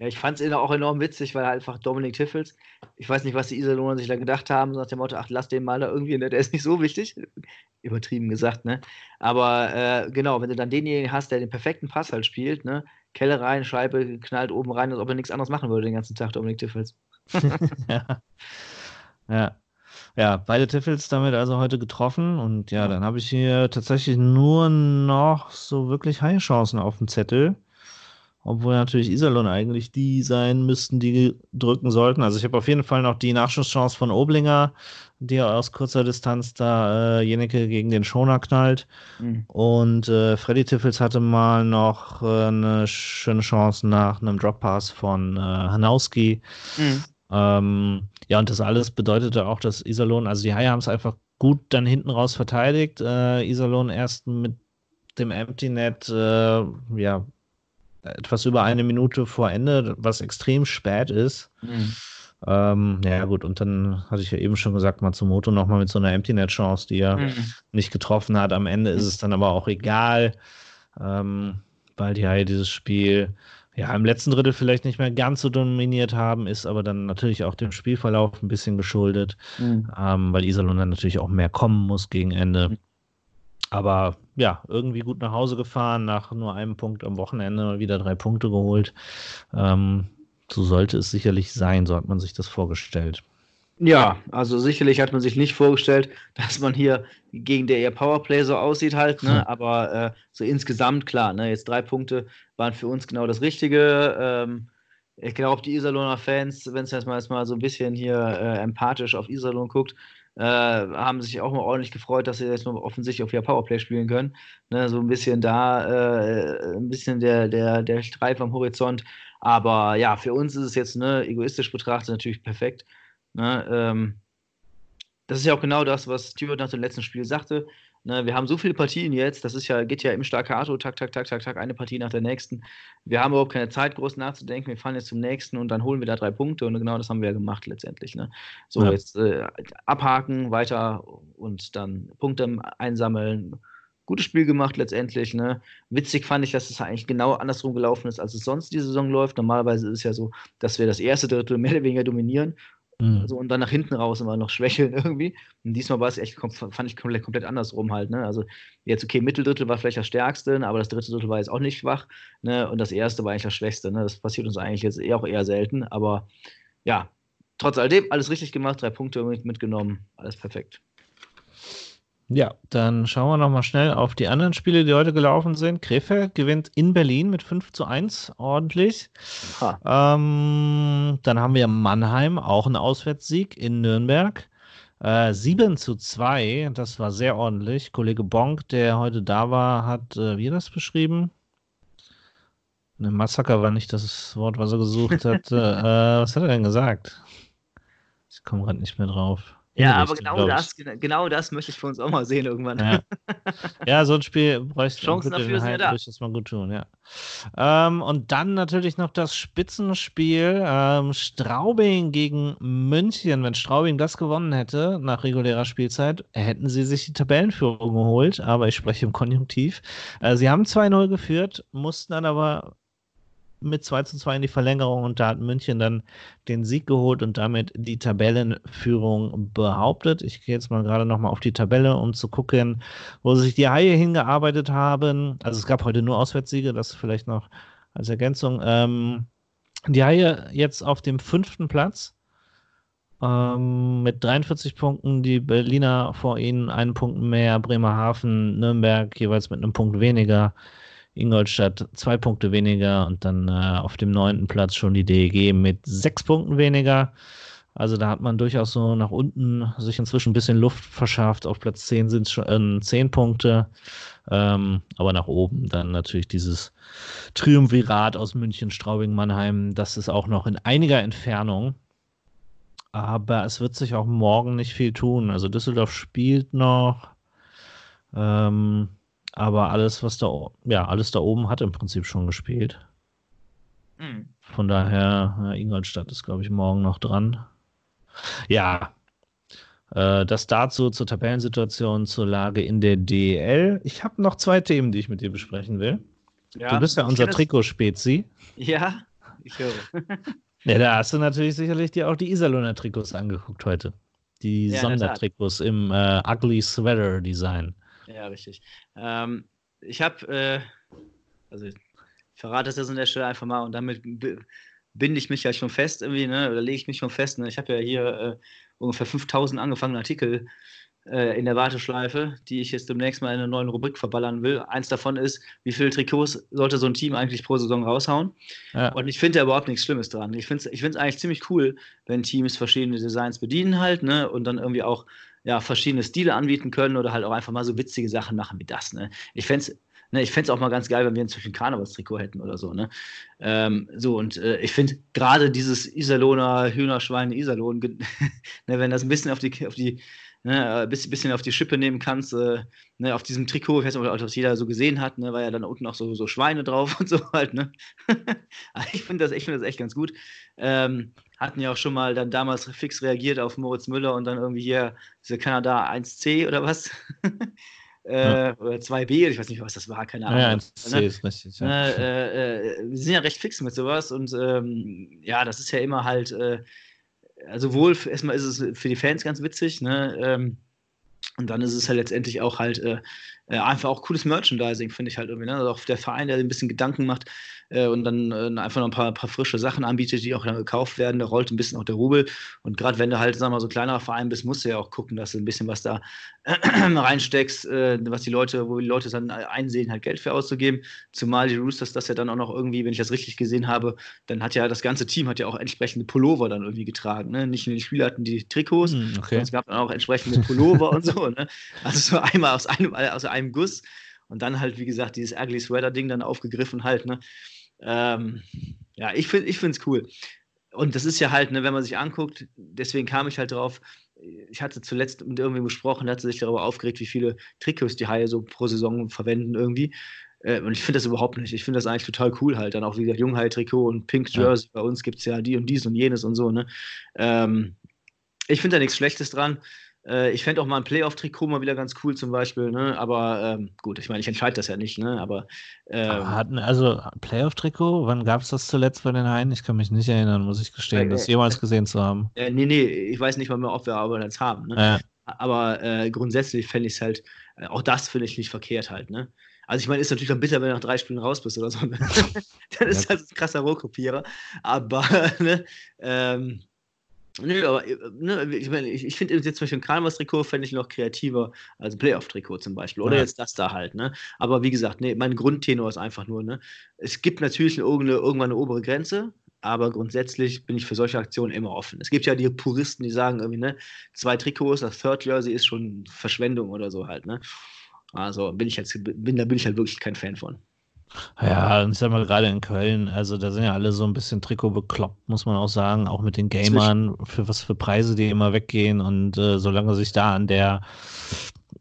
Ja, ich fand es auch enorm witzig, weil einfach Dominik Tiffels, ich weiß nicht, was die Iserlohner sich da gedacht haben, nach dem Motto, ach, lass den mal da irgendwie, ne, der ist nicht so wichtig. <laughs> Übertrieben gesagt, ne? Aber äh, genau, wenn du dann denjenigen hast, der den perfekten Pass halt spielt, ne? Kelle rein, Scheibe knallt oben rein, als ob er nichts anderes machen würde den ganzen Tag, Dominik Tiffels. <laughs> ja. ja. Ja, beide Tiffels damit also heute getroffen und ja, dann habe ich hier tatsächlich nur noch so wirklich High Chancen auf dem Zettel. Obwohl natürlich Iserlohn eigentlich die sein müssten, die drücken sollten. Also ich habe auf jeden Fall noch die Nachschusschance von Oblinger, die aus kurzer Distanz da äh, Jeneke gegen den Schoner knallt. Mhm. Und äh, Freddy Tiffels hatte mal noch äh, eine schöne Chance nach einem Drop-Pass von äh, Hanowski. Mhm. Ähm, ja, und das alles bedeutete auch, dass Iserlohn, also die Haie haben es einfach gut dann hinten raus verteidigt. Äh, Iserlohn erst mit dem Empty Net, äh, ja, etwas über eine Minute vor Ende, was extrem spät ist. Mhm. Ähm, ja, gut, und dann hatte ich ja eben schon gesagt, Matsumoto nochmal mit so einer Empty-Net-Chance, die er mhm. nicht getroffen hat. Am Ende ist es dann aber auch egal, ähm, weil die Haie dieses Spiel ja im letzten Drittel vielleicht nicht mehr ganz so dominiert haben, ist aber dann natürlich auch dem Spielverlauf ein bisschen geschuldet, mhm. ähm, weil Iserlohn dann natürlich auch mehr kommen muss gegen Ende. Aber ja, irgendwie gut nach Hause gefahren, nach nur einem Punkt am Wochenende wieder drei Punkte geholt. Ähm, so sollte es sicherlich sein, so hat man sich das vorgestellt. Ja, also sicherlich hat man sich nicht vorgestellt, dass man hier gegen der eher Powerplay so aussieht halt, ne? Hm. aber äh, so insgesamt klar, ne? jetzt drei Punkte waren für uns genau das Richtige. Ähm, ich glaube, die Iserlohner Fans, wenn es jetzt mal, jetzt mal so ein bisschen hier äh, empathisch auf Iserlohn guckt, äh, haben sich auch mal ordentlich gefreut, dass sie jetzt mal offensichtlich auf ihr Powerplay spielen können. Ne, so ein bisschen da, äh, ein bisschen der, der, der Streif am Horizont. Aber ja, für uns ist es jetzt ne, egoistisch betrachtet natürlich perfekt. Ne, ähm, das ist ja auch genau das, was Stewart nach dem letzten Spiel sagte. Ne, wir haben so viele Partien jetzt, das ist ja, geht ja im Staccato, tak, tak, tak, tak, tak, eine Partie nach der nächsten. Wir haben überhaupt keine Zeit, groß nachzudenken. Wir fahren jetzt zum nächsten und dann holen wir da drei Punkte und genau das haben wir ja gemacht letztendlich. Ne? So, ja. jetzt äh, abhaken, weiter und dann Punkte einsammeln. Gutes Spiel gemacht letztendlich. Ne? Witzig fand ich, dass es eigentlich genau andersrum gelaufen ist, als es sonst die Saison läuft. Normalerweise ist es ja so, dass wir das erste Drittel <laughs> mehr oder weniger dominieren Also, und dann nach hinten raus immer noch schwächeln <laughs> irgendwie. Und diesmal war es echt, fand ich komplett, komplett andersrum halt. Ne? Also jetzt, okay, Mitteldrittel war vielleicht das stärkste, aber das dritte Drittel war jetzt auch nicht schwach. Ne? Und das erste war eigentlich das schwächste. Ne? Das passiert uns eigentlich jetzt eher auch eher selten. Aber ja, trotz alledem, alles richtig gemacht, drei Punkte mitgenommen, alles perfekt. Ja, dann schauen wir nochmal schnell auf die anderen Spiele, die heute gelaufen sind. Krefeld gewinnt in Berlin mit 5 zu 1, ordentlich. Ähm, dann haben wir Mannheim, auch ein Auswärtssieg in Nürnberg. Äh, 7 zu 2, das war sehr ordentlich. Kollege Bonk, der heute da war, hat, äh, wie das beschrieben? Ein Massaker war nicht das Wort, was er gesucht hat. <laughs> äh, was hat er denn gesagt? Ich komme gerade nicht mehr drauf. Ja, aber genau das, genau das möchte ich für uns auch mal sehen irgendwann. Ja, ja so ein Spiel bräuchte Chancen dafür sind ja da. das mal gut tun, ja. Ähm, und dann natürlich noch das Spitzenspiel ähm, Straubing gegen München. Wenn Straubing das gewonnen hätte nach regulärer Spielzeit, hätten sie sich die Tabellenführung geholt, aber ich spreche im Konjunktiv. Äh, sie haben 2-0 geführt, mussten dann aber mit 2 zu 2 in die Verlängerung und da hat München dann den Sieg geholt und damit die Tabellenführung behauptet. Ich gehe jetzt mal gerade nochmal auf die Tabelle, um zu gucken, wo sich die Haie hingearbeitet haben. Also es gab heute nur Auswärtssiege, das vielleicht noch als Ergänzung. Ähm, die Haie jetzt auf dem fünften Platz ähm, mit 43 Punkten, die Berliner vor ihnen einen Punkt mehr, Bremerhaven, Nürnberg jeweils mit einem Punkt weniger. Ingolstadt zwei Punkte weniger und dann äh, auf dem neunten Platz schon die DEG mit sechs Punkten weniger. Also da hat man durchaus so nach unten sich inzwischen ein bisschen Luft verschafft. Auf Platz 10 sind es schon äh, 10 Punkte. Ähm, aber nach oben dann natürlich dieses Triumvirat aus München, Straubing, Mannheim. Das ist auch noch in einiger Entfernung. Aber es wird sich auch morgen nicht viel tun. Also Düsseldorf spielt noch. Ähm, aber alles, was da, ja, alles da oben hat im Prinzip schon gespielt. Mhm. Von daher, ja, Ingolstadt ist, glaube ich, morgen noch dran. Ja, äh, das dazu zur Tabellensituation, zur Lage in der DL. Ich habe noch zwei Themen, die ich mit dir besprechen will. Ja, du bist ja unser Trikotspezi. Ja, ich höre. <laughs> ja, da hast du natürlich sicherlich dir auch die Iserlohner Trikots angeguckt heute. Die ja, Sondertrikots im äh, Ugly Sweater Design. Ja, richtig. Ähm, ich habe, äh, also ich verrate das jetzt an der Stelle einfach mal und damit binde ich mich ja schon fest irgendwie, ne, oder lege ich mich schon fest. Ne? Ich habe ja hier äh, ungefähr 5000 angefangene Artikel äh, in der Warteschleife, die ich jetzt demnächst mal in einer neuen Rubrik verballern will. Eins davon ist, wie viele Trikots sollte so ein Team eigentlich pro Saison raushauen? Ja. Und ich finde da überhaupt nichts Schlimmes dran. Ich finde es ich eigentlich ziemlich cool, wenn Teams verschiedene Designs bedienen halt, ne, und dann irgendwie auch ja, verschiedene Stile anbieten können oder halt auch einfach mal so witzige Sachen machen wie das. Ne? Ich fände es ne, ich fände auch mal ganz geil, wenn wir inzwischen Karnevalstrikot hätten oder so. Ne? Ähm, so, und äh, ich finde gerade dieses Iserlohner Hühnerschwein Iserlohn, <laughs> ne, wenn das ein bisschen auf die, auf die ne, ein bisschen auf die Schippe nehmen kannst, äh, ne, auf diesem Trikot, ich weiß nicht, ob das jeder so gesehen hat, ne, war ja dann unten auch so, so Schweine drauf <laughs> und so halt. Ne? <laughs> ich finde das, find das echt ganz gut. Ähm, hatten ja auch schon mal dann damals fix reagiert auf Moritz Müller und dann irgendwie hier diese Kanada 1C oder was. <laughs> äh, ja. Oder 2B, ich weiß nicht, was das war, keine Ahnung. Ja, 1C ne? ist richtig. Ja. Äh, äh, wir sind ja recht fix mit sowas und ähm, ja, das ist ja immer halt, äh, also wohl, erstmal ist es für die Fans ganz witzig, ne? Ähm, und dann ist es halt letztendlich auch halt äh, äh, einfach auch cooles Merchandising, finde ich halt irgendwie. Ne? Also auch der Verein, der ein bisschen Gedanken macht äh, und dann äh, einfach noch ein paar, paar, frische Sachen anbietet, die auch dann gekauft werden. Da rollt ein bisschen auch der Rubel. Und gerade wenn du halt, sagen wir mal, so kleinerer Verein bist, musst du ja auch gucken, dass du ein bisschen was da <clears throat> reinsteckst, äh, was die Leute, wo die Leute dann einsehen, halt Geld für auszugeben. Zumal die Roosters das ja dann auch noch irgendwie, wenn ich das richtig gesehen habe, dann hat ja das ganze Team hat ja auch entsprechende Pullover dann irgendwie getragen. Ne? Nicht nur die Spieler hatten die Trikots, hm, okay. sondern es gab dann auch entsprechende Pullover <laughs> und so. Ne? Also so einmal aus einem, aus einem einem Guss und dann halt, wie gesagt, dieses Ugly Sweater-Ding dann aufgegriffen halt, ne? Ähm, ja, ich finde es cool. Und das ist ja halt, ne, wenn man sich anguckt, deswegen kam ich halt drauf, ich hatte zuletzt mit irgendwem gesprochen, der hat sich darüber aufgeregt, wie viele Trikots die Haie so pro Saison verwenden irgendwie. Äh, und ich finde das überhaupt nicht. Ich finde das eigentlich total cool halt. Dann auch, wie gesagt, Junghai-Trikot und Pink Jersey. Ja. Bei uns gibt es ja die und dies und jenes und so, ne? Ähm, ich finde da nichts Schlechtes dran. Äh, ich fände auch mal ein Playoff-Trikot mal wieder ganz cool zum Beispiel, ne? aber ähm, gut, ich meine, ich entscheide das ja nicht, ne? aber. Ähm, hatten, also Playoff-Trikot, wann gab es das zuletzt bei den Haien? Ich kann mich nicht erinnern, muss ich gestehen, äh, das jemals äh, gesehen zu haben. Äh, nee, nee, ich weiß nicht mal mehr, ob wir aber das haben. Ne? Aber äh, grundsätzlich fände ich es halt, äh, auch das finde ich nicht verkehrt halt, ne? Also ich meine, ist natürlich dann bitter, wenn du nach drei Spielen raus bist oder so. Ne? <laughs> dann ist das ein krasser Rohkopierer. Aber <laughs> ne, ähm, Nö, aber äh, ne, ich, meine, ich, ich finde jetzt zum Beispiel ein Karnevals-Trikot fände ich noch kreativer als Playoff-Trikot zum Beispiel. Oder ja. jetzt das da halt, ne? Aber wie gesagt, nee, mein Grundtenor ist einfach nur, ne? Es gibt natürlich irgendeine, irgendwann eine obere Grenze, aber grundsätzlich bin ich für solche Aktionen immer offen. Es gibt ja die Puristen, die sagen irgendwie, ne, zwei Trikots, das Third Jersey ist schon Verschwendung oder so halt, ne? Also bin ich jetzt, bin, da bin ich halt wirklich kein Fan von. Ja, und ich sag mal, gerade in Köln, also da sind ja alle so ein bisschen Trikot bekloppt, muss man auch sagen, auch mit den Gamern, für was für Preise die immer weggehen und äh, solange sich da an der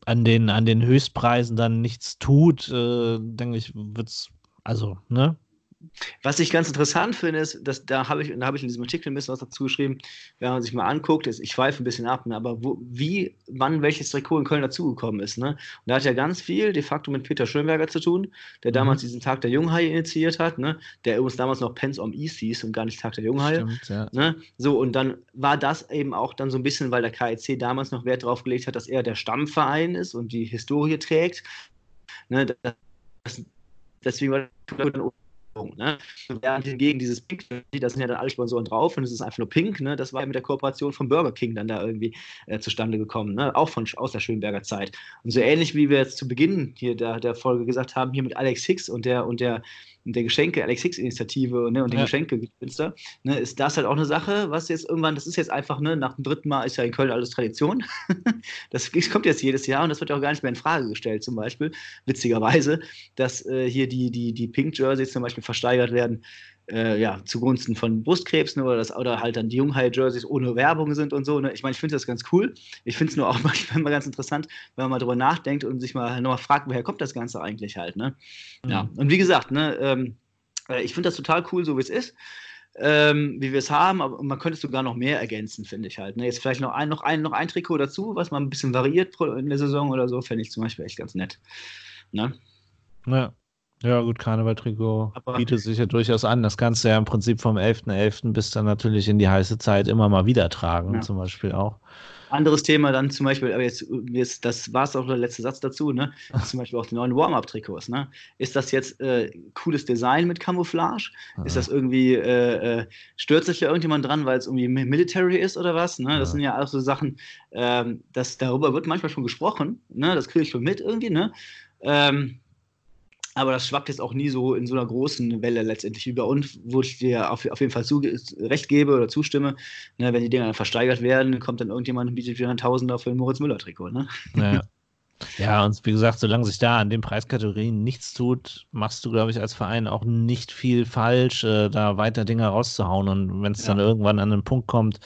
an den, an den Höchstpreisen dann nichts tut, äh, denke ich, wird's, also, ne, was ich ganz interessant finde, ist, dass da habe ich, da habe ich in diesem Artikel ein bisschen was dazu geschrieben, wenn man sich mal anguckt, ist, ich schweife ein bisschen ab, ne, aber wo, wie, wann welches Trikot in Köln dazugekommen ist. Ne? Und da hat ja ganz viel de facto mit Peter Schönberger zu tun, der mhm. damals diesen Tag der Junghaie initiiert hat, ne? der übrigens damals noch Pens on East hieß und gar nicht Tag der Junghaie. Stimmt, ja. ne? So, und dann war das eben auch dann so ein bisschen, weil der KIC damals noch Wert darauf gelegt hat, dass er der Stammverein ist und die Historie trägt. Ne? Das, deswegen war dann Ne? Während hingegen dieses Pink, da sind ja dann alle Sponsoren drauf und es ist einfach nur Pink, ne? das war ja mit der Kooperation von Burger King dann da irgendwie äh, zustande gekommen, ne? auch von, aus der Schönberger Zeit. Und so ähnlich wie wir jetzt zu Beginn hier der, der Folge gesagt haben, hier mit Alex Hicks und der, und der der Geschenke, Alex Hicks Initiative ne, und den ja. Geschenke-Künstler, ne, ist das halt auch eine Sache, was jetzt irgendwann, das ist jetzt einfach, ne, nach dem dritten Mal ist ja in Köln alles Tradition. <laughs> das kommt jetzt jedes Jahr und das wird ja auch gar nicht mehr in Frage gestellt, zum Beispiel, witzigerweise, dass äh, hier die, die, die Pink Jerseys zum Beispiel versteigert werden äh, ja, zugunsten von Brustkrebs ne, oder, das, oder halt dann die Junghai-Jerseys ohne Werbung sind und so. Ne? Ich meine, ich finde das ganz cool. Ich finde es nur auch <laughs> manchmal mal ganz interessant, wenn man mal drüber nachdenkt und sich mal nochmal fragt, woher kommt das Ganze eigentlich halt. Ne? Mhm. Ja, und wie gesagt, ne, ähm, äh, ich finde das total cool, so wie es ist. Ähm, wie wir es haben, aber man könnte es sogar noch mehr ergänzen, finde ich halt. Ne? Jetzt vielleicht noch ein, noch, ein, noch ein Trikot dazu, was man ein bisschen variiert in der Saison oder so, fände ich zum Beispiel echt ganz nett. Ne? Ja. Ja, gut, Karneval-Trikot bietet sich ja durchaus an. Das kannst du ja im Prinzip vom 11.11. .11. bis dann natürlich in die heiße Zeit immer mal wieder tragen, ja. zum Beispiel auch. Anderes Thema dann zum Beispiel, aber jetzt, jetzt das war es auch der letzte Satz dazu, ne? <laughs> zum Beispiel auch die neuen Warm-Up-Trikots. Ne? Ist das jetzt äh, cooles Design mit Camouflage? Ja. Ist das irgendwie, äh, äh, stört sich ja irgendjemand dran, weil es irgendwie Military ist oder was? Ne? Das ja. sind ja auch so Sachen, ähm, das, darüber wird manchmal schon gesprochen. Ne? Das kriege ich schon mit irgendwie. Ne? Ähm, aber das schwappt jetzt auch nie so in so einer großen Welle letztendlich über. Und wo ich dir auf, auf jeden Fall zu, recht gebe oder zustimme, ne, wenn die Dinger dann versteigert werden, kommt dann irgendjemand und bietet wieder ein Tausender für ein Moritz Müller-Trikot. Ne? Ja. <laughs> Ja, und wie gesagt, solange sich da an den Preiskategorien nichts tut, machst du, glaube ich, als Verein auch nicht viel falsch, äh, da weiter Dinge rauszuhauen. Und wenn es ja. dann irgendwann an einen Punkt kommt,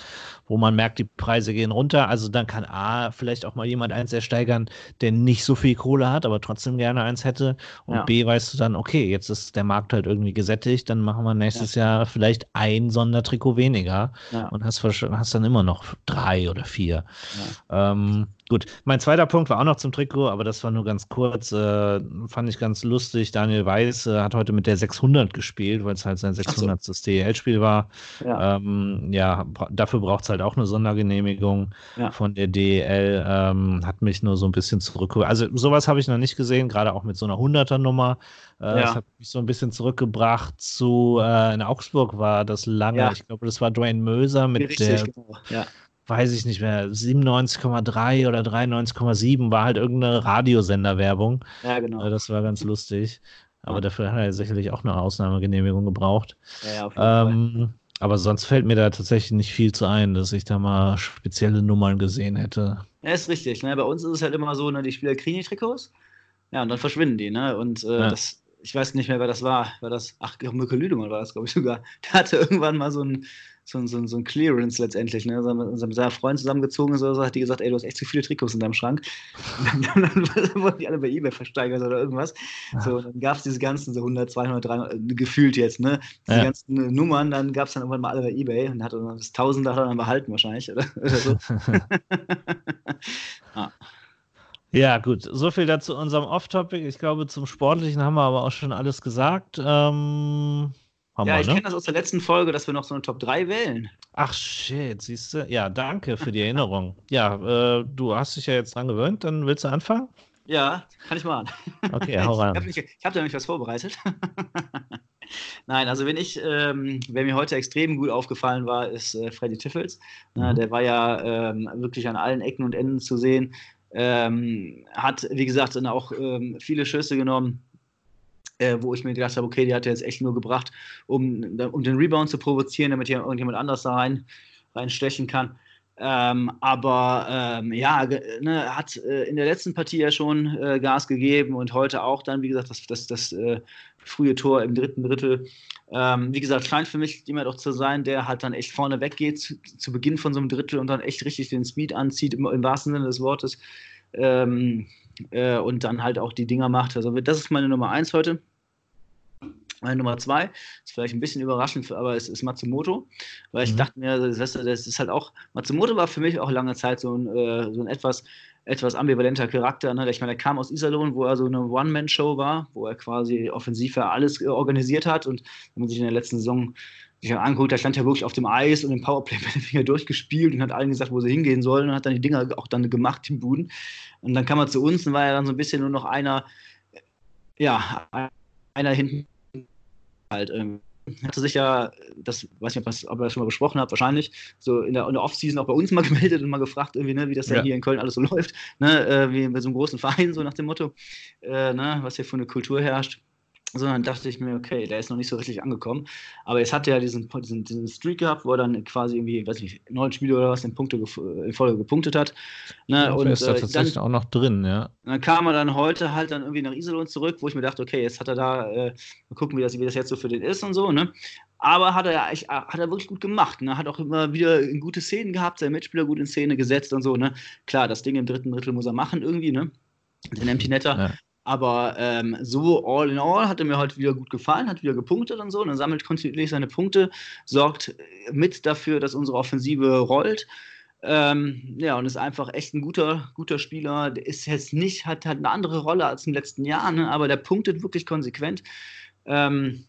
wo man merkt, die Preise gehen runter, also dann kann A, vielleicht auch mal jemand eins ersteigern, der nicht so viel Kohle hat, aber trotzdem gerne eins hätte. Und ja. B, weißt du dann, okay, jetzt ist der Markt halt irgendwie gesättigt, dann machen wir nächstes ja. Jahr vielleicht ein Sondertrikot weniger und hast, hast dann immer noch drei oder vier. Ähm, Gut, mein zweiter Punkt war auch noch zum Trikot, aber das war nur ganz kurz. Äh, fand ich ganz lustig. Daniel Weiß äh, hat heute mit der 600 gespielt, weil es halt sein 600. So. DEL-Spiel war. Ja, ähm, ja dafür braucht es halt auch eine Sondergenehmigung ja. von der DEL. Ähm, hat mich nur so ein bisschen zurückgeholt. Also sowas habe ich noch nicht gesehen, gerade auch mit so einer 100er-Nummer. Äh, ja. Das hat mich so ein bisschen zurückgebracht zu, äh, in Augsburg war das lange, ich glaube, das war Dwayne Möser mit Richtig, der. Genau. Ja weiß ich nicht mehr, 97,3 oder 93,7 war halt irgendeine Radiosenderwerbung. Ja, genau. Äh, das war ganz <laughs> lustig. Aber ja. dafür hat er sicherlich auch eine Ausnahmegenehmigung gebraucht. Ja, ja, auf jeden ähm, Fall. Aber sonst fällt mir da tatsächlich nicht viel zu ein, dass ich da mal spezielle Nummern gesehen hätte. Ja, ist richtig. Ne? Bei uns ist es halt immer so, ne, die Spieler kriegen die Trikots. Ja, und dann verschwinden die. Ne? Und äh, das, ich weiß nicht mehr, wer das war. War das, ach, Mirko Lüdemann war das, glaube ich sogar. Der hatte irgendwann mal so ein so, so, so ein Clearance letztendlich. Ne? Also mit seinem Freund zusammengezogen ist oder so, hat die gesagt, ey, du hast echt zu viele Trikots in deinem Schrank. <laughs> Und dann, dann, wurden die alle bei Ebay versteigert oder irgendwas. So, und dann gab es diese ganzen so 100, 200, 300, gefühlt jetzt, ne? Diese ja. ganzen Nummern, dann gab es dann irgendwann mal alle bei Ebay und hat dann das Tausender dann behalten wahrscheinlich, oder, <laughs> oder so. <laughs> ah. Ja, gut. So viel dazu unserem Off-Topic. Ich glaube, zum Sportlichen haben wir aber auch schon alles gesagt. Ähm, Hammer, ja, ich ne? kenne das aus der letzten Folge, dass wir noch so eine Top 3 wählen. Ach shit, siehst du? Ja, danke für die Erinnerung. ja, äh, du hast dich ja jetzt dran gewöhnt, dann willst du anfangen? Ja, kann ich machen. Okay, hau <laughs> rein. Ich habe hab da nämlich was vorbereitet. <laughs> Nein, also wenn ich, ähm, wer mir heute extrem gut aufgefallen war, ist äh, Freddy Tiffels. Mhm. der war ja ähm, wirklich an allen Ecken und Enden zu sehen. Ähm, hat, wie gesagt, dann auch ähm, viele Schüsse genommen äh, wo ich mir gedacht habe, okay, die hat er jetzt echt nur gebracht, um, um den Rebound zu provozieren, damit hier irgendjemand anders da rein, reinstechen kann. Ähm, aber ähm, ja, ne, hat äh, in der letzten Partie ja schon äh, Gas gegeben und heute auch dann, wie gesagt, das, das, das äh, frühe Tor im dritten Drittel. Ähm, wie gesagt, scheint für mich jemand auch zu sein, der halt dann echt vorne weggeht zu, zu, Beginn von so einem Drittel und dann echt richtig den Speed anzieht, im, im wahrsten Sinne des Wortes. Ähm, äh, und dann halt auch die Dinger macht. Also das ist meine Nummer eins heute. Meine Nummer zwei ist vielleicht ein bisschen überraschend, aber es ist Matsumoto, weil ich mhm. dachte mir, das ist halt auch, Matsumoto war für mich auch lange Zeit so ein, äh, so ein etwas, etwas ambivalenter Charakter. Ne? Ich meine, er kam aus Iserlohn, wo er so eine One-Man-Show war, wo er quasi offensiv ja alles äh, organisiert hat und wenn man sich in der letzten Saison sich anguckt, da stand er wirklich auf dem Eis und im Powerplay <laughs> mit den Finger durchgespielt und hat allen gesagt, wo sie hingehen sollen und hat dann die Dinger auch dann gemacht im Buden. Und dann kam er zu uns und war ja dann so ein bisschen nur noch einer, ja, einer hinten halt irgendwie. Hatte sich ja, das weiß nicht, ob, das, ob ihr das schon mal besprochen habt, wahrscheinlich, so in der, in der Off-Season auch bei uns mal <laughs> gemeldet und mal gefragt, irgendwie, ne, wie das ja. hier in Köln alles so <laughs> läuft, ne, äh, wie bei so einem großen Verein, so nach dem Motto, äh, ne, was hier für eine Kultur herrscht sondern dachte ich mir, okay, der ist noch nicht so richtig angekommen. Aber jetzt hat er ja diesen, diesen, diesen Streak gehabt, wo er dann quasi irgendwie, weiß nicht, neun Spiele oder was in, Punkte in Folge gepunktet hat. Ne? Ja, und ist da äh, tatsächlich dann, auch noch drin, ja. Dann kam er dann heute halt dann irgendwie nach Iserlohn zurück, wo ich mir dachte, okay, jetzt hat er da, äh, mal gucken, wie das, wie das jetzt so für den ist und so, ne? Aber hat er ja echt, hat er wirklich gut gemacht. Ne? Hat auch immer wieder gute Szenen gehabt, seine Mitspieler gut in Szene gesetzt und so. Ne? Klar, das Ding im dritten Drittel muss er machen irgendwie, ne? Den Empty Netter. Ja. Aber ähm, so all in all hat er mir heute wieder gut gefallen, hat wieder gepunktet und so. Und er sammelt kontinuierlich seine Punkte, sorgt äh, mit dafür, dass unsere Offensive rollt. Ähm, ja, und ist einfach echt ein guter, guter Spieler. Der ist jetzt nicht, hat, hat eine andere Rolle als im letzten Jahr, ne? aber der punktet wirklich konsequent. Ähm,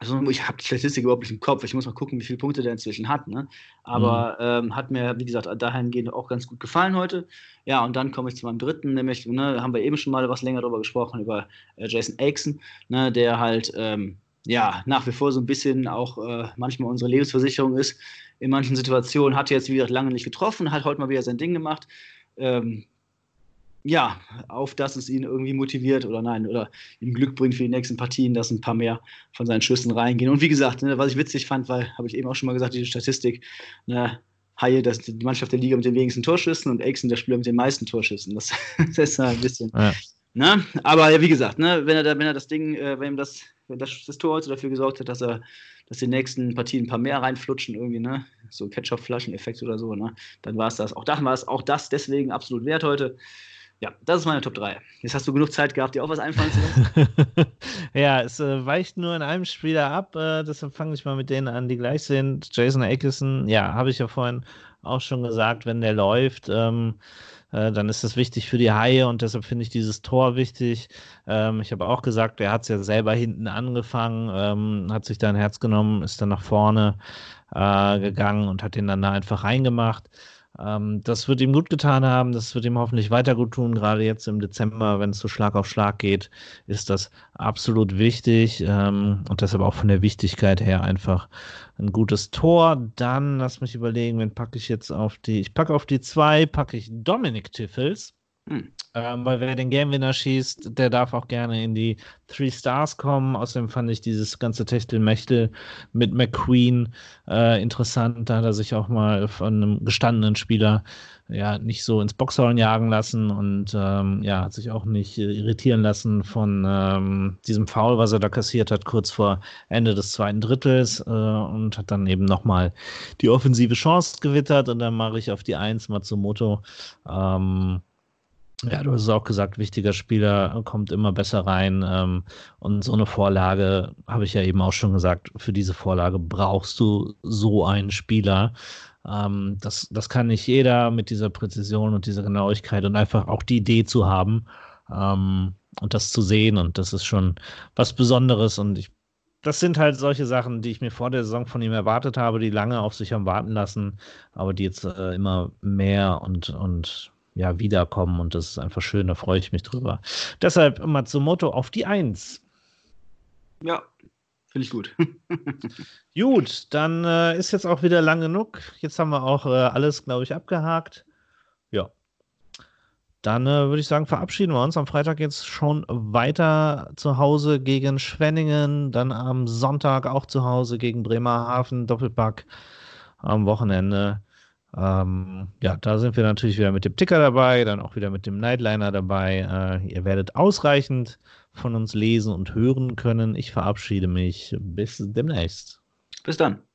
also ich habe die Statistik überhaupt nicht im Kopf. Ich muss mal gucken, wie viele Punkte der inzwischen hat. Ne? Aber mhm. ähm, hat mir, wie gesagt, dahingehend auch ganz gut gefallen heute. Ja, und dann komme ich zu meinem dritten, nämlich, ne, haben wir eben schon mal was länger darüber gesprochen, über äh, Jason Aixon, ne, der halt ähm, ja nach wie vor so ein bisschen auch äh, manchmal unsere Lebensversicherung ist. In manchen Situationen hat er jetzt, wie gesagt, lange nicht getroffen, hat heute mal wieder sein Ding gemacht. Ähm, ja, auf dass es ihn irgendwie motiviert oder nein, oder ihm Glück bringt für die nächsten Partien, dass ein paar mehr von seinen Schüssen reingehen. Und wie gesagt, ne, was ich witzig fand, weil, habe ich eben auch schon mal gesagt, diese Statistik, ne, Haie, das die Mannschaft der Liga mit den wenigsten Torschüssen und Exen der Spieler mit den meisten Torschüssen. Das, <laughs> das ist ein bisschen. Ja. Ne? Aber ja, wie gesagt, ne, wenn, er da, wenn er das Ding, äh, wenn ihm das, wenn das, das Tor heute dafür gesorgt hat, dass er dass die nächsten Partien ein paar mehr reinflutschen, irgendwie, ne? So Ketchup-Flaschen-Effekt oder so, ne? Dann war es das. Auch das war es auch das deswegen absolut wert heute. Ja, das ist meine Top 3. Jetzt hast du genug Zeit gehabt, dir auch was einfallen zu lassen. <laughs> ja, es äh, weicht nur in einem Spieler ab, äh, deshalb fange ich mal mit denen an, die gleich sind. Jason Ackison, ja, habe ich ja vorhin auch schon gesagt, wenn der läuft, ähm, äh, dann ist das wichtig für die Haie und deshalb finde ich dieses Tor wichtig. Ähm, ich habe auch gesagt, er hat es ja selber hinten angefangen, ähm, hat sich da ein Herz genommen, ist dann nach vorne äh, gegangen und hat den dann da einfach reingemacht. Ähm, das wird ihm gut getan haben, das wird ihm hoffentlich weiter gut tun. Gerade jetzt im Dezember, wenn es so Schlag auf Schlag geht, ist das absolut wichtig ähm, und deshalb auch von der Wichtigkeit her einfach ein gutes Tor. Dann lass mich überlegen, wen packe ich jetzt auf die. Ich packe auf die zwei, packe ich Dominik Tiffels. Hm. Ähm, weil wer den Game Winner schießt, der darf auch gerne in die Three Stars kommen. Außerdem fand ich dieses ganze Techtelmechtel mit McQueen äh, interessant. Da hat er sich auch mal von einem gestandenen Spieler ja nicht so ins Boxhorn jagen lassen und ähm, ja, hat sich auch nicht äh, irritieren lassen von ähm, diesem Foul, was er da kassiert hat, kurz vor Ende des zweiten Drittels äh, und hat dann eben nochmal die offensive Chance gewittert und dann mache ich auf die Eins Matsumoto. Ähm, ja, du hast es auch gesagt, wichtiger Spieler kommt immer besser rein. Ähm, und so eine Vorlage, habe ich ja eben auch schon gesagt, für diese Vorlage brauchst du so einen Spieler. Ähm, das, das kann nicht jeder mit dieser Präzision und dieser Genauigkeit und einfach auch die Idee zu haben ähm, und das zu sehen. Und das ist schon was Besonderes. Und ich, das sind halt solche Sachen, die ich mir vor der Saison von ihm erwartet habe, die lange auf sich haben warten lassen, aber die jetzt äh, immer mehr und, und ja, wiederkommen und das ist einfach schön, da freue ich mich drüber. Deshalb Matsumoto auf die Eins. Ja, finde ich gut. <laughs> gut, dann äh, ist jetzt auch wieder lang genug. Jetzt haben wir auch äh, alles, glaube ich, abgehakt. Ja. Dann äh, würde ich sagen, verabschieden wir uns. Am Freitag jetzt schon weiter zu Hause gegen Schwenningen, dann am Sonntag auch zu Hause gegen Bremerhaven, Doppelpack am Wochenende Ähm, ja, da sind wir natürlich wieder mit dem Ticker dabei, dann auch wieder mit dem Nightliner dabei. Äh, ihr werdet ausreichend von uns lesen und hören können. Ich verabschiede mich. Bis demnächst. Bis dann.